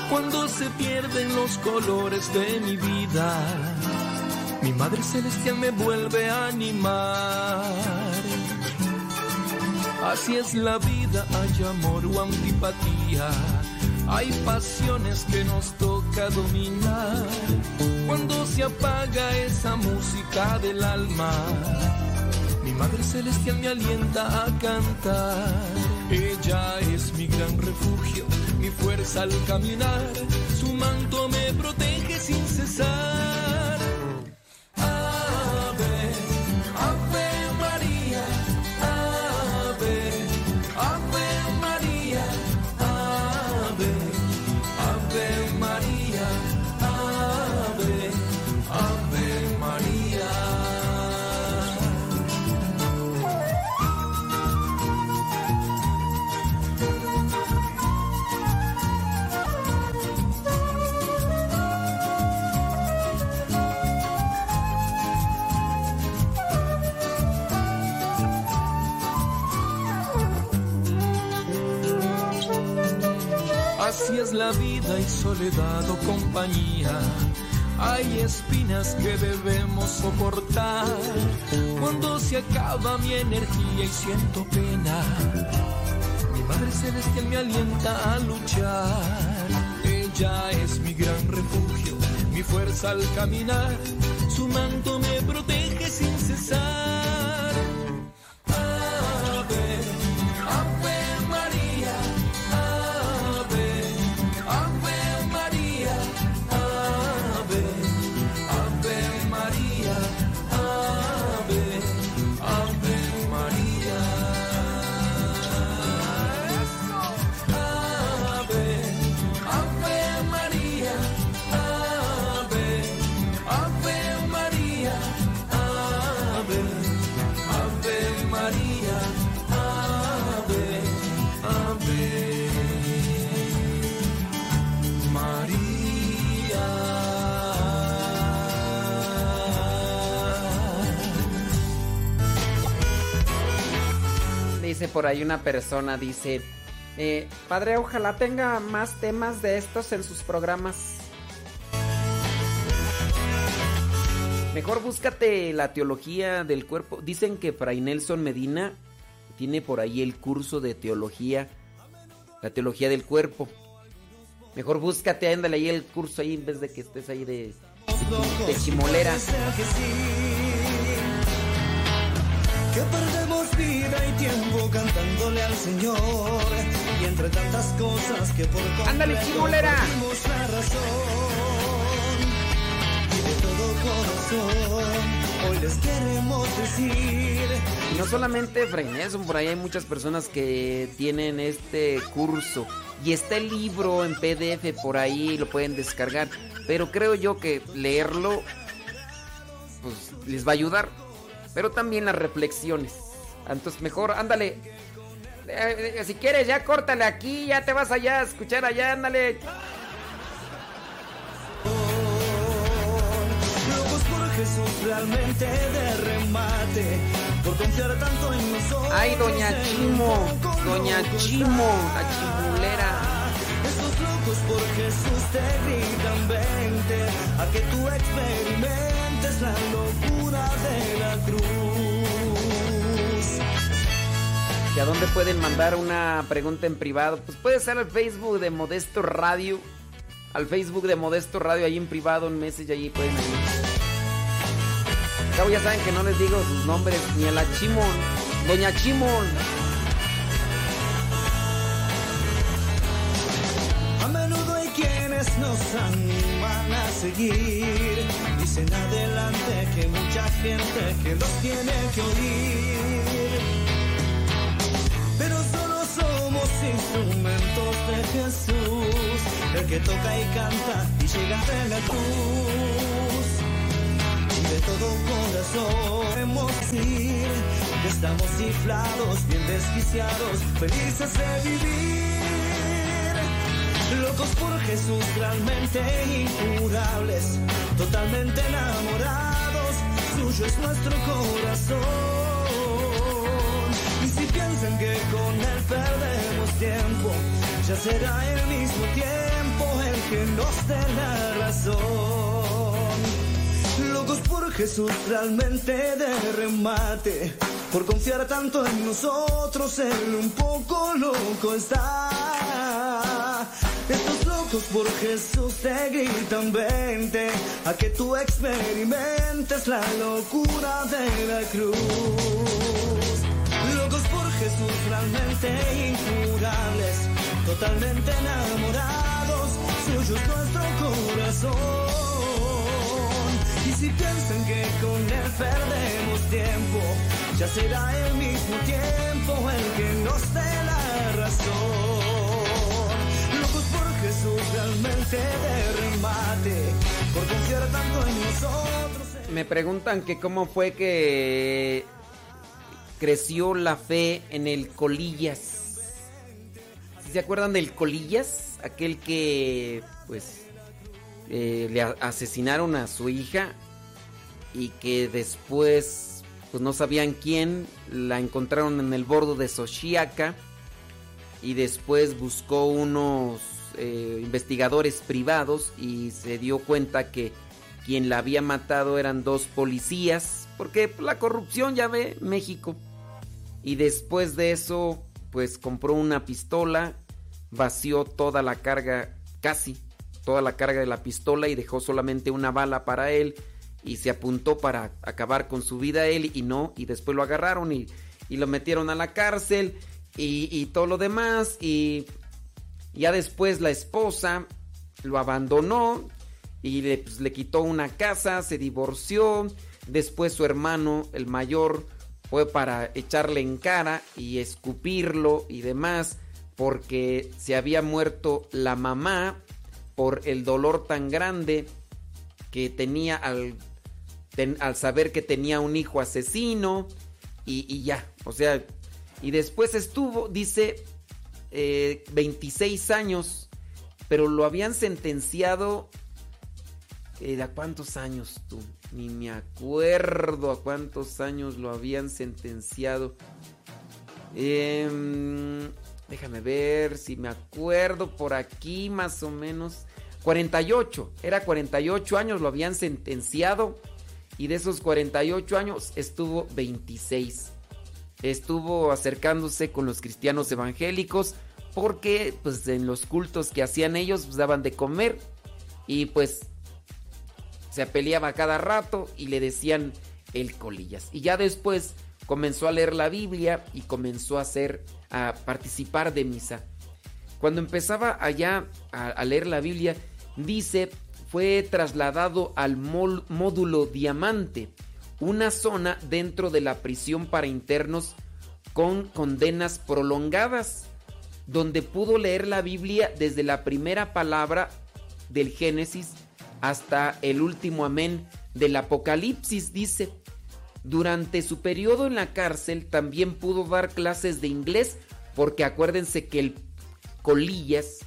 Cuando se pierden los colores de mi vida, mi Madre Celestial me vuelve a animar. Así es la vida, hay amor o antipatía. Hay pasiones que nos toca dominar. Cuando se apaga esa música del alma, mi Madre Celestial me alienta a cantar. Ella es mi gran refugio, mi fuerza al caminar. Su manto me protege sin cesar. La vida y soledad o compañía. Hay espinas que debemos soportar. Cuando se acaba mi energía y siento pena, mi Madre Celestial me alienta a luchar. Ella es mi gran refugio, mi fuerza al caminar. Su manto me protege sin cesar. Dice por ahí una persona, dice, eh, padre, ojalá tenga más temas de estos en sus programas. Mejor búscate la teología del cuerpo. Dicen que Fray Nelson Medina tiene por ahí el curso de teología, la teología del cuerpo. Mejor búscate, ándale ahí el curso ahí en vez de que estés ahí de, de chimolera. Que perdemos vida y tiempo cantándole al Señor. Y entre tantas cosas que por ¡Ándale, chimolera! perdimos la razón. Y de todo corazón, hoy les queremos decir. Y no solamente Fray Nelson, por ahí hay muchas personas que tienen este curso. Y está el libro en PDF por ahí, lo pueden descargar. Pero creo yo que leerlo pues les va a ayudar. Pero también las reflexiones. Entonces mejor, ándale. Eh, eh, si quieres, ya córtale aquí, ya te vas allá a escuchar allá, ándale. Jesús realmente de remate. Por confiar tanto en nosotros. Ay, doña Chimo, doña Chimo, la chimulera. Estos locos por Jesús te gritan vente, a que tú experimentes la locura de la cruz. ¿Y a dónde pueden mandar una pregunta en privado? Pues puede ser al Facebook de Modesto Radio. Al Facebook de Modesto Radio, ahí en privado, en Message, allí pueden ir. Cabo ya saben que no les digo sus nombres, ni a la Chimón, Doña Chimón. A menudo hay quienes nos animan a seguir. Dicen adelante que mucha gente que los tiene que oír. Pero solo somos instrumentos de Jesús, el que toca y canta y llega de la cruz. Y de todo corazón queremos decir que estamos cifrados, bien desquiciados, felices de vivir. Locos por Jesús, realmente incurables, totalmente enamorados, suyo es nuestro corazón. Y si piensan que con él perdemos tiempo, ya será el mismo tiempo el que nos dé la razón. Por Jesús, realmente de remate, por confiar tanto en nosotros, él un poco loco está. Estos locos por Jesús te gritan vente a que tú experimentes la locura de la cruz. Locos por Jesús realmente incurables, totalmente enamorados, nuestro corazón. Si piensan que con él perdemos tiempo, ya será el mismo tiempo el que nos dé la razón. Locos por Jesús realmente de remate, por confiar tanto en nosotros. Me preguntan que cómo fue que creció la fe en el Colillas. ¿Sí ¿Se acuerdan del Colillas? Aquel que pues eh, le asesinaron a su hija y que después pues no sabían quién, la encontraron en el bordo de Xochiaca y después buscó unos eh, investigadores privados y se dio cuenta que quien la había matado eran dos policías, porque la corrupción ya ve México. Y después de eso, pues compró una pistola, vació toda la carga, casi toda la carga de la pistola y dejó solamente una bala para él y se apuntó para acabar con su vida él y no, y después lo agarraron y, y lo metieron a la cárcel y, y todo lo demás y ya después la esposa lo abandonó y le, pues, le quitó una casa, se divorció. Después su hermano, el mayor, fue para echarle en cara y escupirlo y demás porque se había muerto la mamá por el dolor tan grande que tenía al, al saber que tenía un hijo asesino y, y ya, o sea, y después estuvo, dice, eh, 26 años, pero lo habían sentenciado eh, ¿A cuántos años tú? Ni me acuerdo a cuántos años lo habían sentenciado. Em, déjame ver si me acuerdo por aquí más o menos. 48, era 48 años, lo habían sentenciado. Y de esos 48 años estuvo 26. Estuvo acercándose con los cristianos evangélicos porque pues en los cultos que hacían ellos pues, daban de comer y pues se peleaba cada rato y le decían el colillas. Y ya después comenzó a leer la Biblia y comenzó a hacer, a participar de misa. Cuando empezaba allá a, a leer la Biblia, dice, fue trasladado al módulo Diamante, una zona dentro de la prisión para internos con condenas prolongadas, donde pudo leer la Biblia desde la primera palabra del Génesis hasta el último amén del Apocalipsis, dice. Durante su periodo en la cárcel también pudo dar clases de inglés, porque acuérdense que el Colillas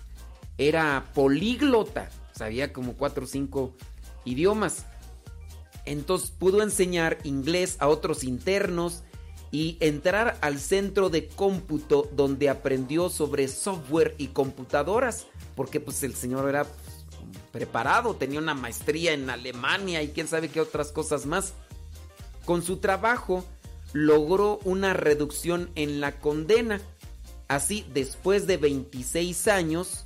era políglota, sabía como cuatro o cinco idiomas. Entonces pudo enseñar inglés a otros internos y entrar al centro de cómputo donde aprendió sobre software y computadoras, porque pues el señor era preparado, tenía una maestría en Alemania y quién sabe qué otras cosas más. Con su trabajo logró una reducción en la condena. Así, después de 26 años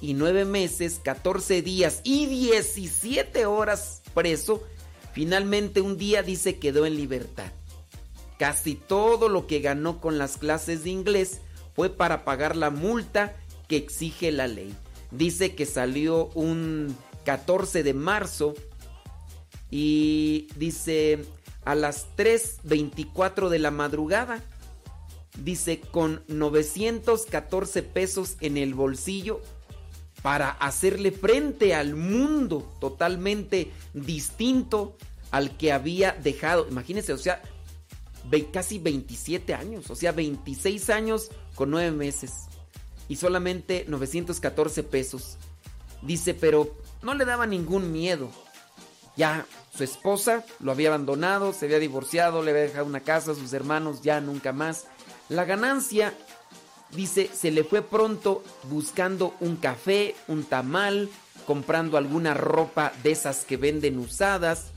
y 9 meses, 14 días y 17 horas preso, finalmente un día dice quedó en libertad. Casi todo lo que ganó con las clases de inglés fue para pagar la multa que exige la ley. Dice que salió un 14 de marzo y dice a las 3.24 de la madrugada. Dice con 914 pesos en el bolsillo para hacerle frente al mundo totalmente distinto al que había dejado. Imagínense, o sea, casi 27 años, o sea, 26 años con 9 meses y solamente 914 pesos. Dice, pero no le daba ningún miedo. Ya su esposa lo había abandonado, se había divorciado, le había dejado una casa, sus hermanos ya nunca más. La ganancia, dice, se le fue pronto buscando un café, un tamal, comprando alguna ropa de esas que venden usadas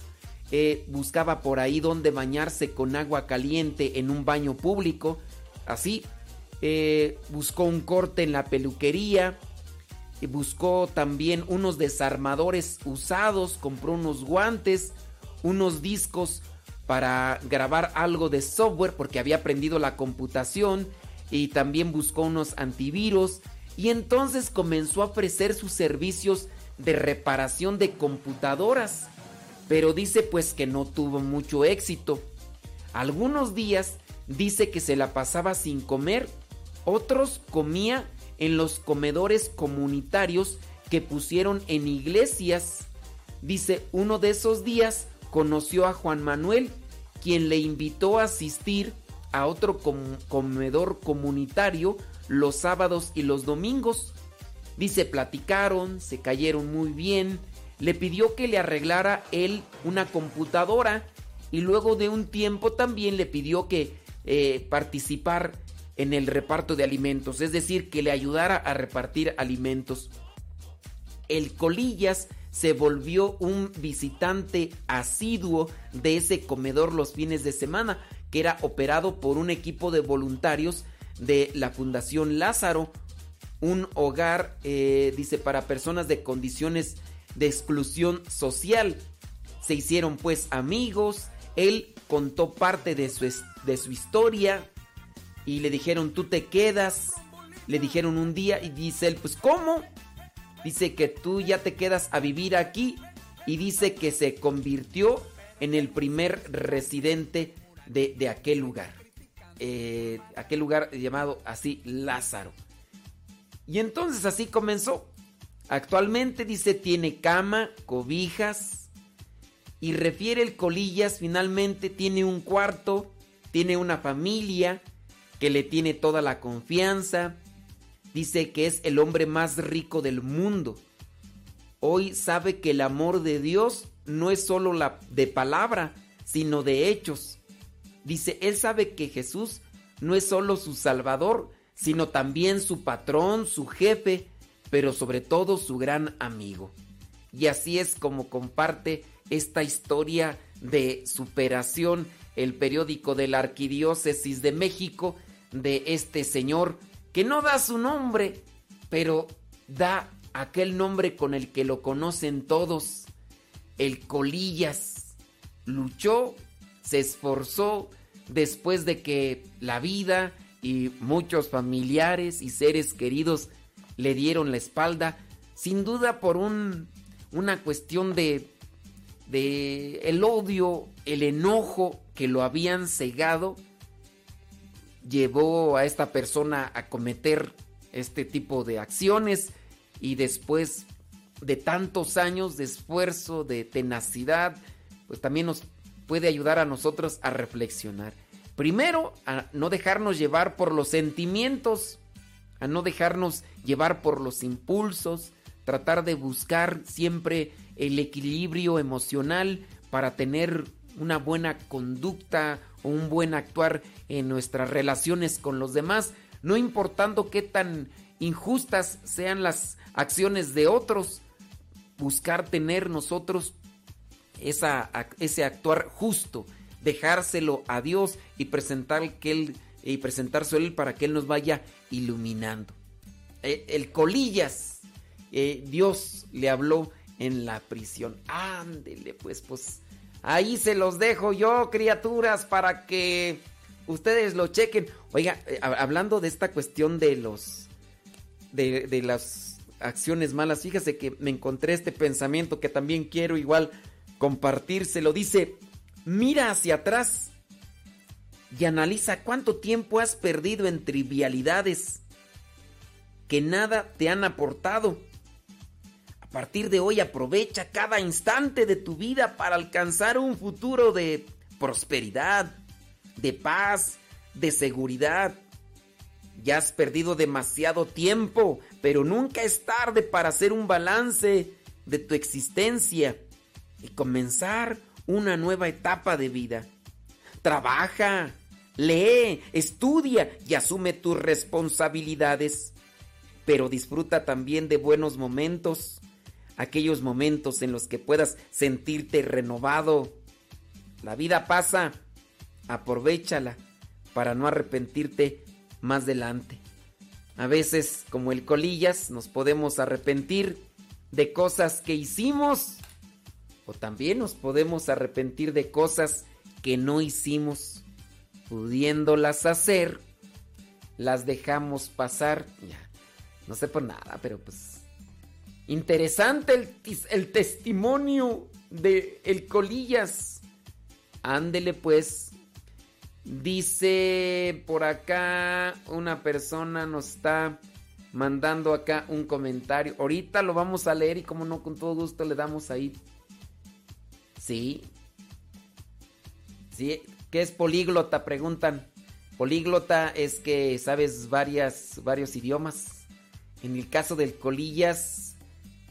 eh, buscaba por ahí donde bañarse con agua caliente en un baño público. Así, eh, buscó un corte en la peluquería. Y buscó también unos desarmadores usados, compró unos guantes, unos discos para grabar algo de software porque había aprendido la computación y también buscó unos antivirus y entonces comenzó a ofrecer sus servicios de reparación de computadoras pero dice pues que no tuvo mucho éxito. Algunos días dice que se la pasaba sin comer, otros comía en los comedores comunitarios que pusieron en iglesias. Dice, uno de esos días conoció a Juan Manuel, quien le invitó a asistir a otro comedor comunitario los sábados y los domingos. Dice, platicaron, se cayeron muy bien, le pidió que le arreglara él una computadora y luego de un tiempo también le pidió que eh, participar en el reparto de alimentos, es decir, que le ayudara a repartir alimentos. El Colillas se volvió un visitante asiduo de ese comedor los fines de semana, que era operado por un equipo de voluntarios de la Fundación Lázaro, un hogar, eh, dice, para personas de condiciones de exclusión social. Se hicieron pues amigos, él contó parte de su, de su historia y le dijeron, tú te quedas. Le dijeron un día y dice él, pues ¿cómo? Dice que tú ya te quedas a vivir aquí y dice que se convirtió en el primer residente de, aquel lugar. Eh, aquel lugar llamado así Lázaro. Y entonces así comenzó. Actualmente dice tiene cama, cobijas y refiere el Colillas finalmente tiene un cuarto, tiene una familia que le tiene toda la confianza. Dice que es el hombre más rico del mundo. Hoy sabe que el amor de Dios no es solo la de palabra, sino de hechos. Dice, él sabe que Jesús no es solo su Salvador, sino también su patrón, su jefe, pero sobre todo su gran amigo. Y así es como comparte esta historia de superación el periódico de la Arquidiócesis de México de este señor que no da su nombre, pero da aquel nombre con el que lo conocen todos, el Colillas. Luchó, se esforzó después de que la vida y muchos familiares y seres queridos le dieron la espalda, sin duda por un, una cuestión de, de el odio, el enojo que lo habían cegado, llevó a esta persona a cometer este tipo de acciones y después de tantos años de esfuerzo, de tenacidad, pues también nos puede ayudar a nosotros a reflexionar. Primero, a no dejarnos llevar por los sentimientos, a no dejarnos llevar por los impulsos, tratar de buscar siempre el equilibrio emocional para tener una buena conducta o un buen actuar en nuestras relaciones con los demás, no importando qué tan injustas sean las acciones de otros, buscar tener nosotros ese actuar justo, dejárselo a Dios y presentar que él y presentarse a él para que él nos vaya iluminando. Eh, el colillas, eh, Dios le habló en la prisión. Ándele, pues, pues ahí se los dejo yo, criaturas, para que ustedes lo chequen. Oiga, eh, hablando de esta cuestión de los de las acciones malas, fíjese que me encontré este pensamiento que también quiero igual compartírselo. Dice, mira hacia atrás y analiza cuánto tiempo has perdido en trivialidades que nada te han aportado. A partir de hoy aprovecha cada instante de tu vida para alcanzar un futuro de prosperidad, de paz, de seguridad. Ya has perdido demasiado tiempo, pero nunca es tarde para hacer un balance de tu existencia y comenzar una nueva etapa de vida. Trabaja, lee, estudia y asume tus responsabilidades, pero disfruta también de buenos momentos, aquellos momentos en los que puedas sentirte renovado. La vida pasa, aprovechala para no arrepentirte más adelante. A veces, como el colillas, nos podemos arrepentir de cosas que hicimos también nos podemos arrepentir de cosas que no hicimos. Pudiéndolas hacer, las dejamos pasar. Ya, no sé por nada, pero pues... Interesante el, el testimonio de el Colillas. Ándele pues. Dice por acá una persona nos está mandando acá un comentario. Ahorita lo vamos a leer y como no, con todo gusto le damos ahí Sí. Sí, ¿qué es políglota? Preguntan. Políglota es que sabes varias, varios idiomas. En el caso del Colillas,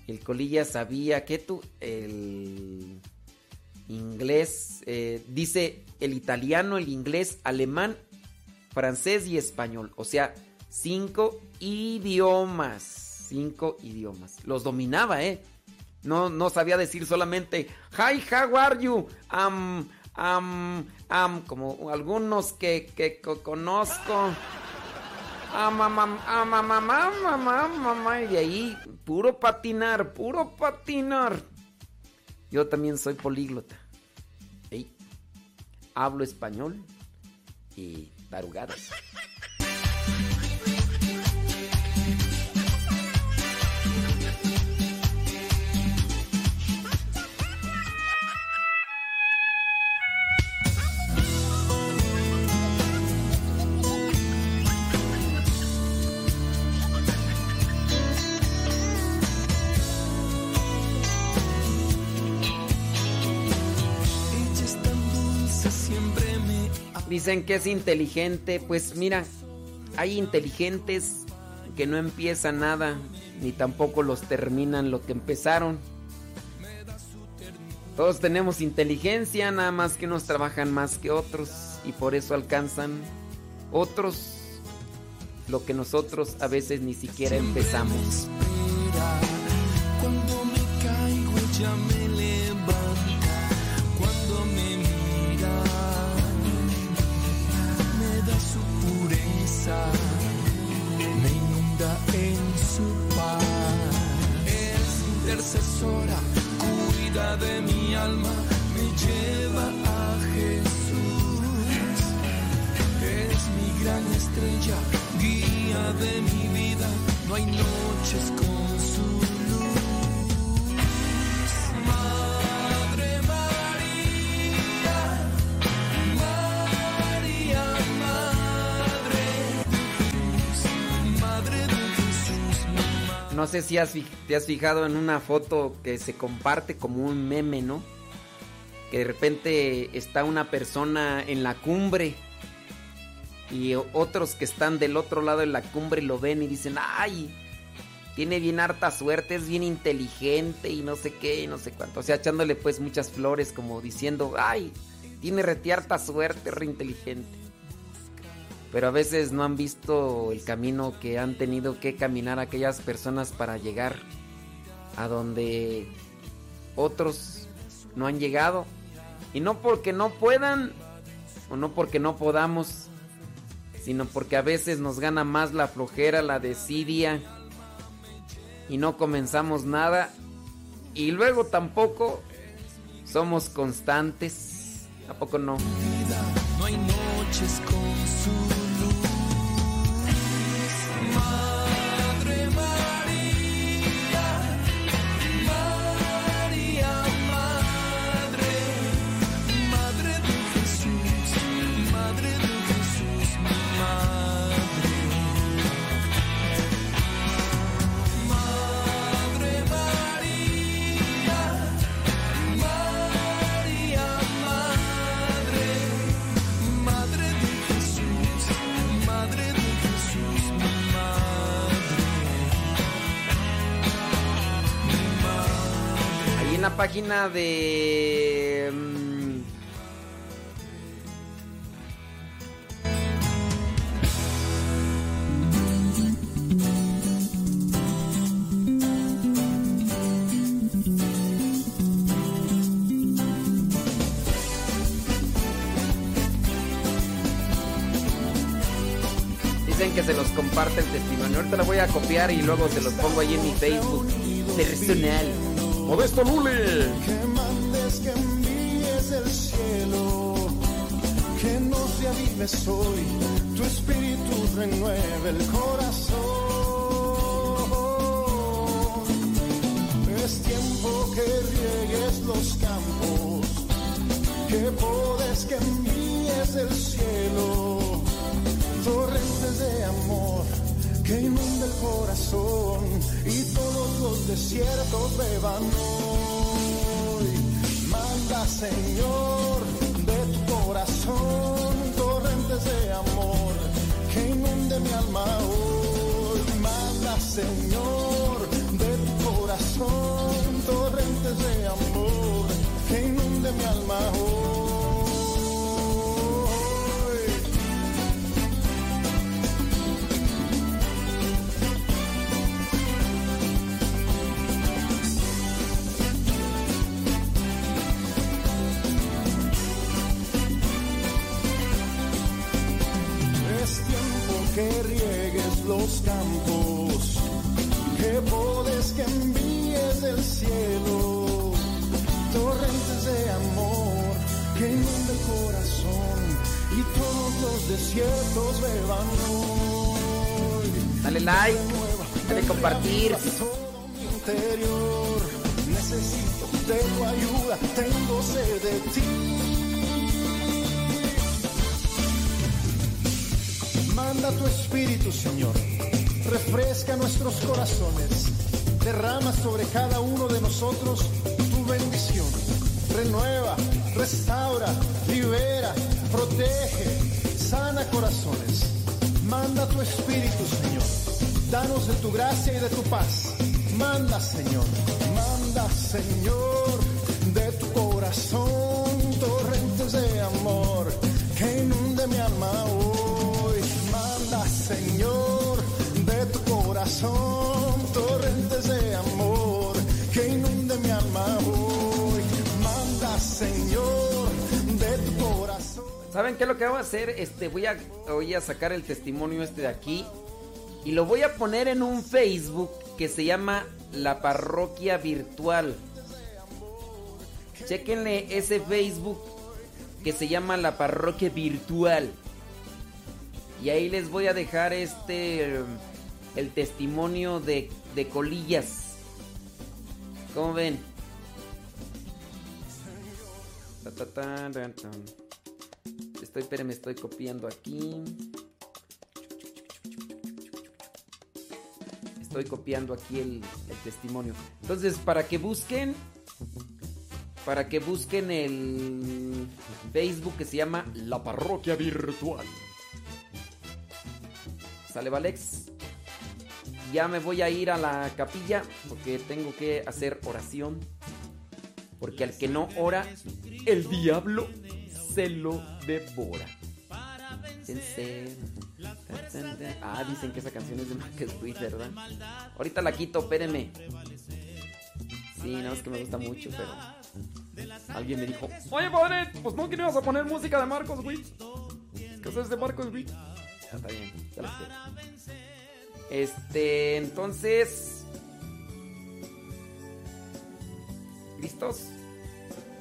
el Colillas sabía que tú, el inglés, eh, dice el italiano, el inglés, alemán, francés y español. O sea, cinco idiomas. Cinco idiomas. Los dominaba, ¿eh? No, no sabía decir solamente Hi, how are you? Um, um, um, como algunos que, que, conozco. mamá, mamá, y ahí puro patinar, puro patinar. Yo también soy políglota. Hablo español y tarugadas. Dicen que es inteligente. Pues mira, hay inteligentes que no empiezan nada, ni tampoco los terminan lo que empezaron. Todos tenemos inteligencia, nada más que unos trabajan más que otros y por eso alcanzan otros lo que nosotros a veces ni siquiera empezamos. Cuida de mi alma, me lleva a Jesús. Es mi gran estrella, guía de mi vida, no hay noches con no sé si te has fijado en una foto que se comparte como un meme, ¿no? Que de repente está una persona en la cumbre y otros que están del otro lado de la cumbre lo ven y dicen, ay, tiene bien harta suerte, es bien inteligente y no sé qué y no sé cuánto. O sea, echándole pues muchas flores como diciendo, ay, tiene retiarta suerte, re inteligente. Pero a veces no han visto el camino que han tenido que caminar aquellas personas para llegar a donde otros no han llegado. Y no porque no puedan o no porque no podamos, sino porque a veces nos gana más la flojera, la desidia y no comenzamos nada y luego tampoco somos constantes. ¿A poco no? No hay noches La página de... mm, Dicen que se los comparte el testimonio. Ahorita lo voy a copiar y luego se los pongo ahí en mi Facebook personal. Modesto Lule. Que mandes, que envíes del cielo, que no te avives hoy, tu espíritu renueve el corazón. Es tiempo que riegues los campos, que podes, que envíes del cielo, torrentes de amor que inunda el corazón y todos los desiertos beban hoy. Manda, Señor, de tu corazón torrentes de amor que inunde mi alma hoy. Manda, Señor, de tu corazón torrentes de amor que inunde mi alma hoy. Que envíes del cielo, torrentes de amor que inunda el corazón y todos los desiertos beban hoy. Dale like, dale compartir. Mi interior necesito de tu ayuda, tengo sed de ti. Manda tu espíritu, Señor. Refresca nuestros corazones. Derrama sobre cada uno de nosotros tu bendición. Renueva, restaura, libera, protege, sana corazones. Manda tu espíritu, Señor. Danos de tu gracia y de tu paz. Manda, Señor. Manda, Señor, ¿Saben qué es lo que voy a hacer? Este, voy a, voy a sacar el testimonio este de aquí y lo voy a poner en un Facebook que se llama La Parroquia Virtual. Chequenle ese Facebook que se llama La Parroquia Virtual. Y ahí les voy a dejar este el testimonio de, de Colillas. ¿Cómo ven? Ta, ta, ta. Estoy, espérenme, estoy copiando aquí. Estoy copiando aquí el, el testimonio. Entonces, para que busquen, para que busquen el Facebook que se llama La Parroquia Virtual. Sale Valex. Ya me voy a ir a la capilla porque tengo que hacer oración. Porque al que no ora, el diablo se lo devora. Vencer. Ah, dicen que esa canción es de Marcus Witt, ¿verdad? Ahorita la quito, espérenme. Sí, no, es que me gusta mucho, pero. Alguien me dijo, oye padre, pues no querías a poner música de Marcos Witt. ¿Qué es de Marcos Witt? Está bien, ya la. Este, entonces. ¿Listos?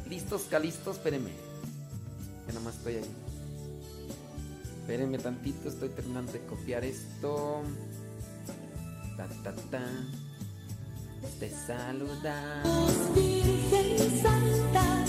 ¿Listos, calistos? Espérenme. Que nada más estoy ahí. Espérenme tantito, estoy terminando de copiar esto. Ta, ta, ta. Te saludamos. Virgen Santa,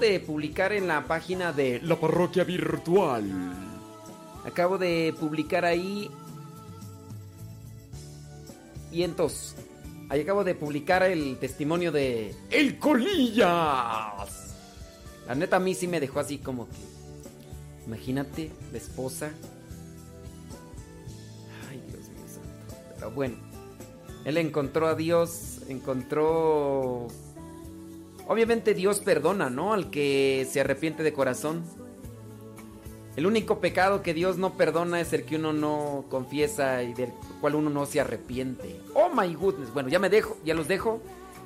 de publicar en la página de la parroquia virtual. Acabo de publicar ahí. Vientos. Ahí acabo de publicar el testimonio de. ¡El Colillas! La neta a mí sí me dejó así como que. Imagínate, la esposa. Ay, Dios mío santo. Pero bueno. Él encontró a Dios. Encontró. Obviamente Dios perdona, ¿no? Al que se arrepiente de corazón. El único pecado que Dios no perdona es el que uno no confiesa y del cual uno no se arrepiente. Oh my goodness. Bueno, ya me dejo, ya los dejo.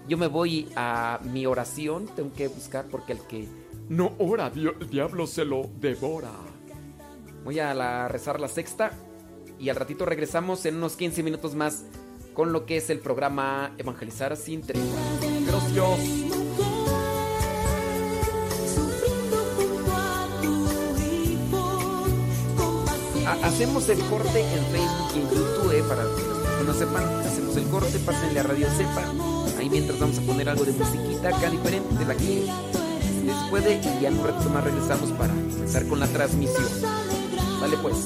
Yo me voy a mi oración. Tengo que buscar porque el que no ora, el diablo se lo devora. Voy a rezar la sexta y al ratito regresamos en unos 15 minutos más con lo que es el programa Evangelizar sin tregua. Gracias. Hacemos el corte en Facebook y en YouTube, eh, para que personas sepan. Hacemos el corte, pásenle a Radio Cepa. Ahí mientras vamos a poner algo de musiquita acá diferente de la que les puede. Y ya en un rato más regresamos para comenzar con la transmisión. Vale pues.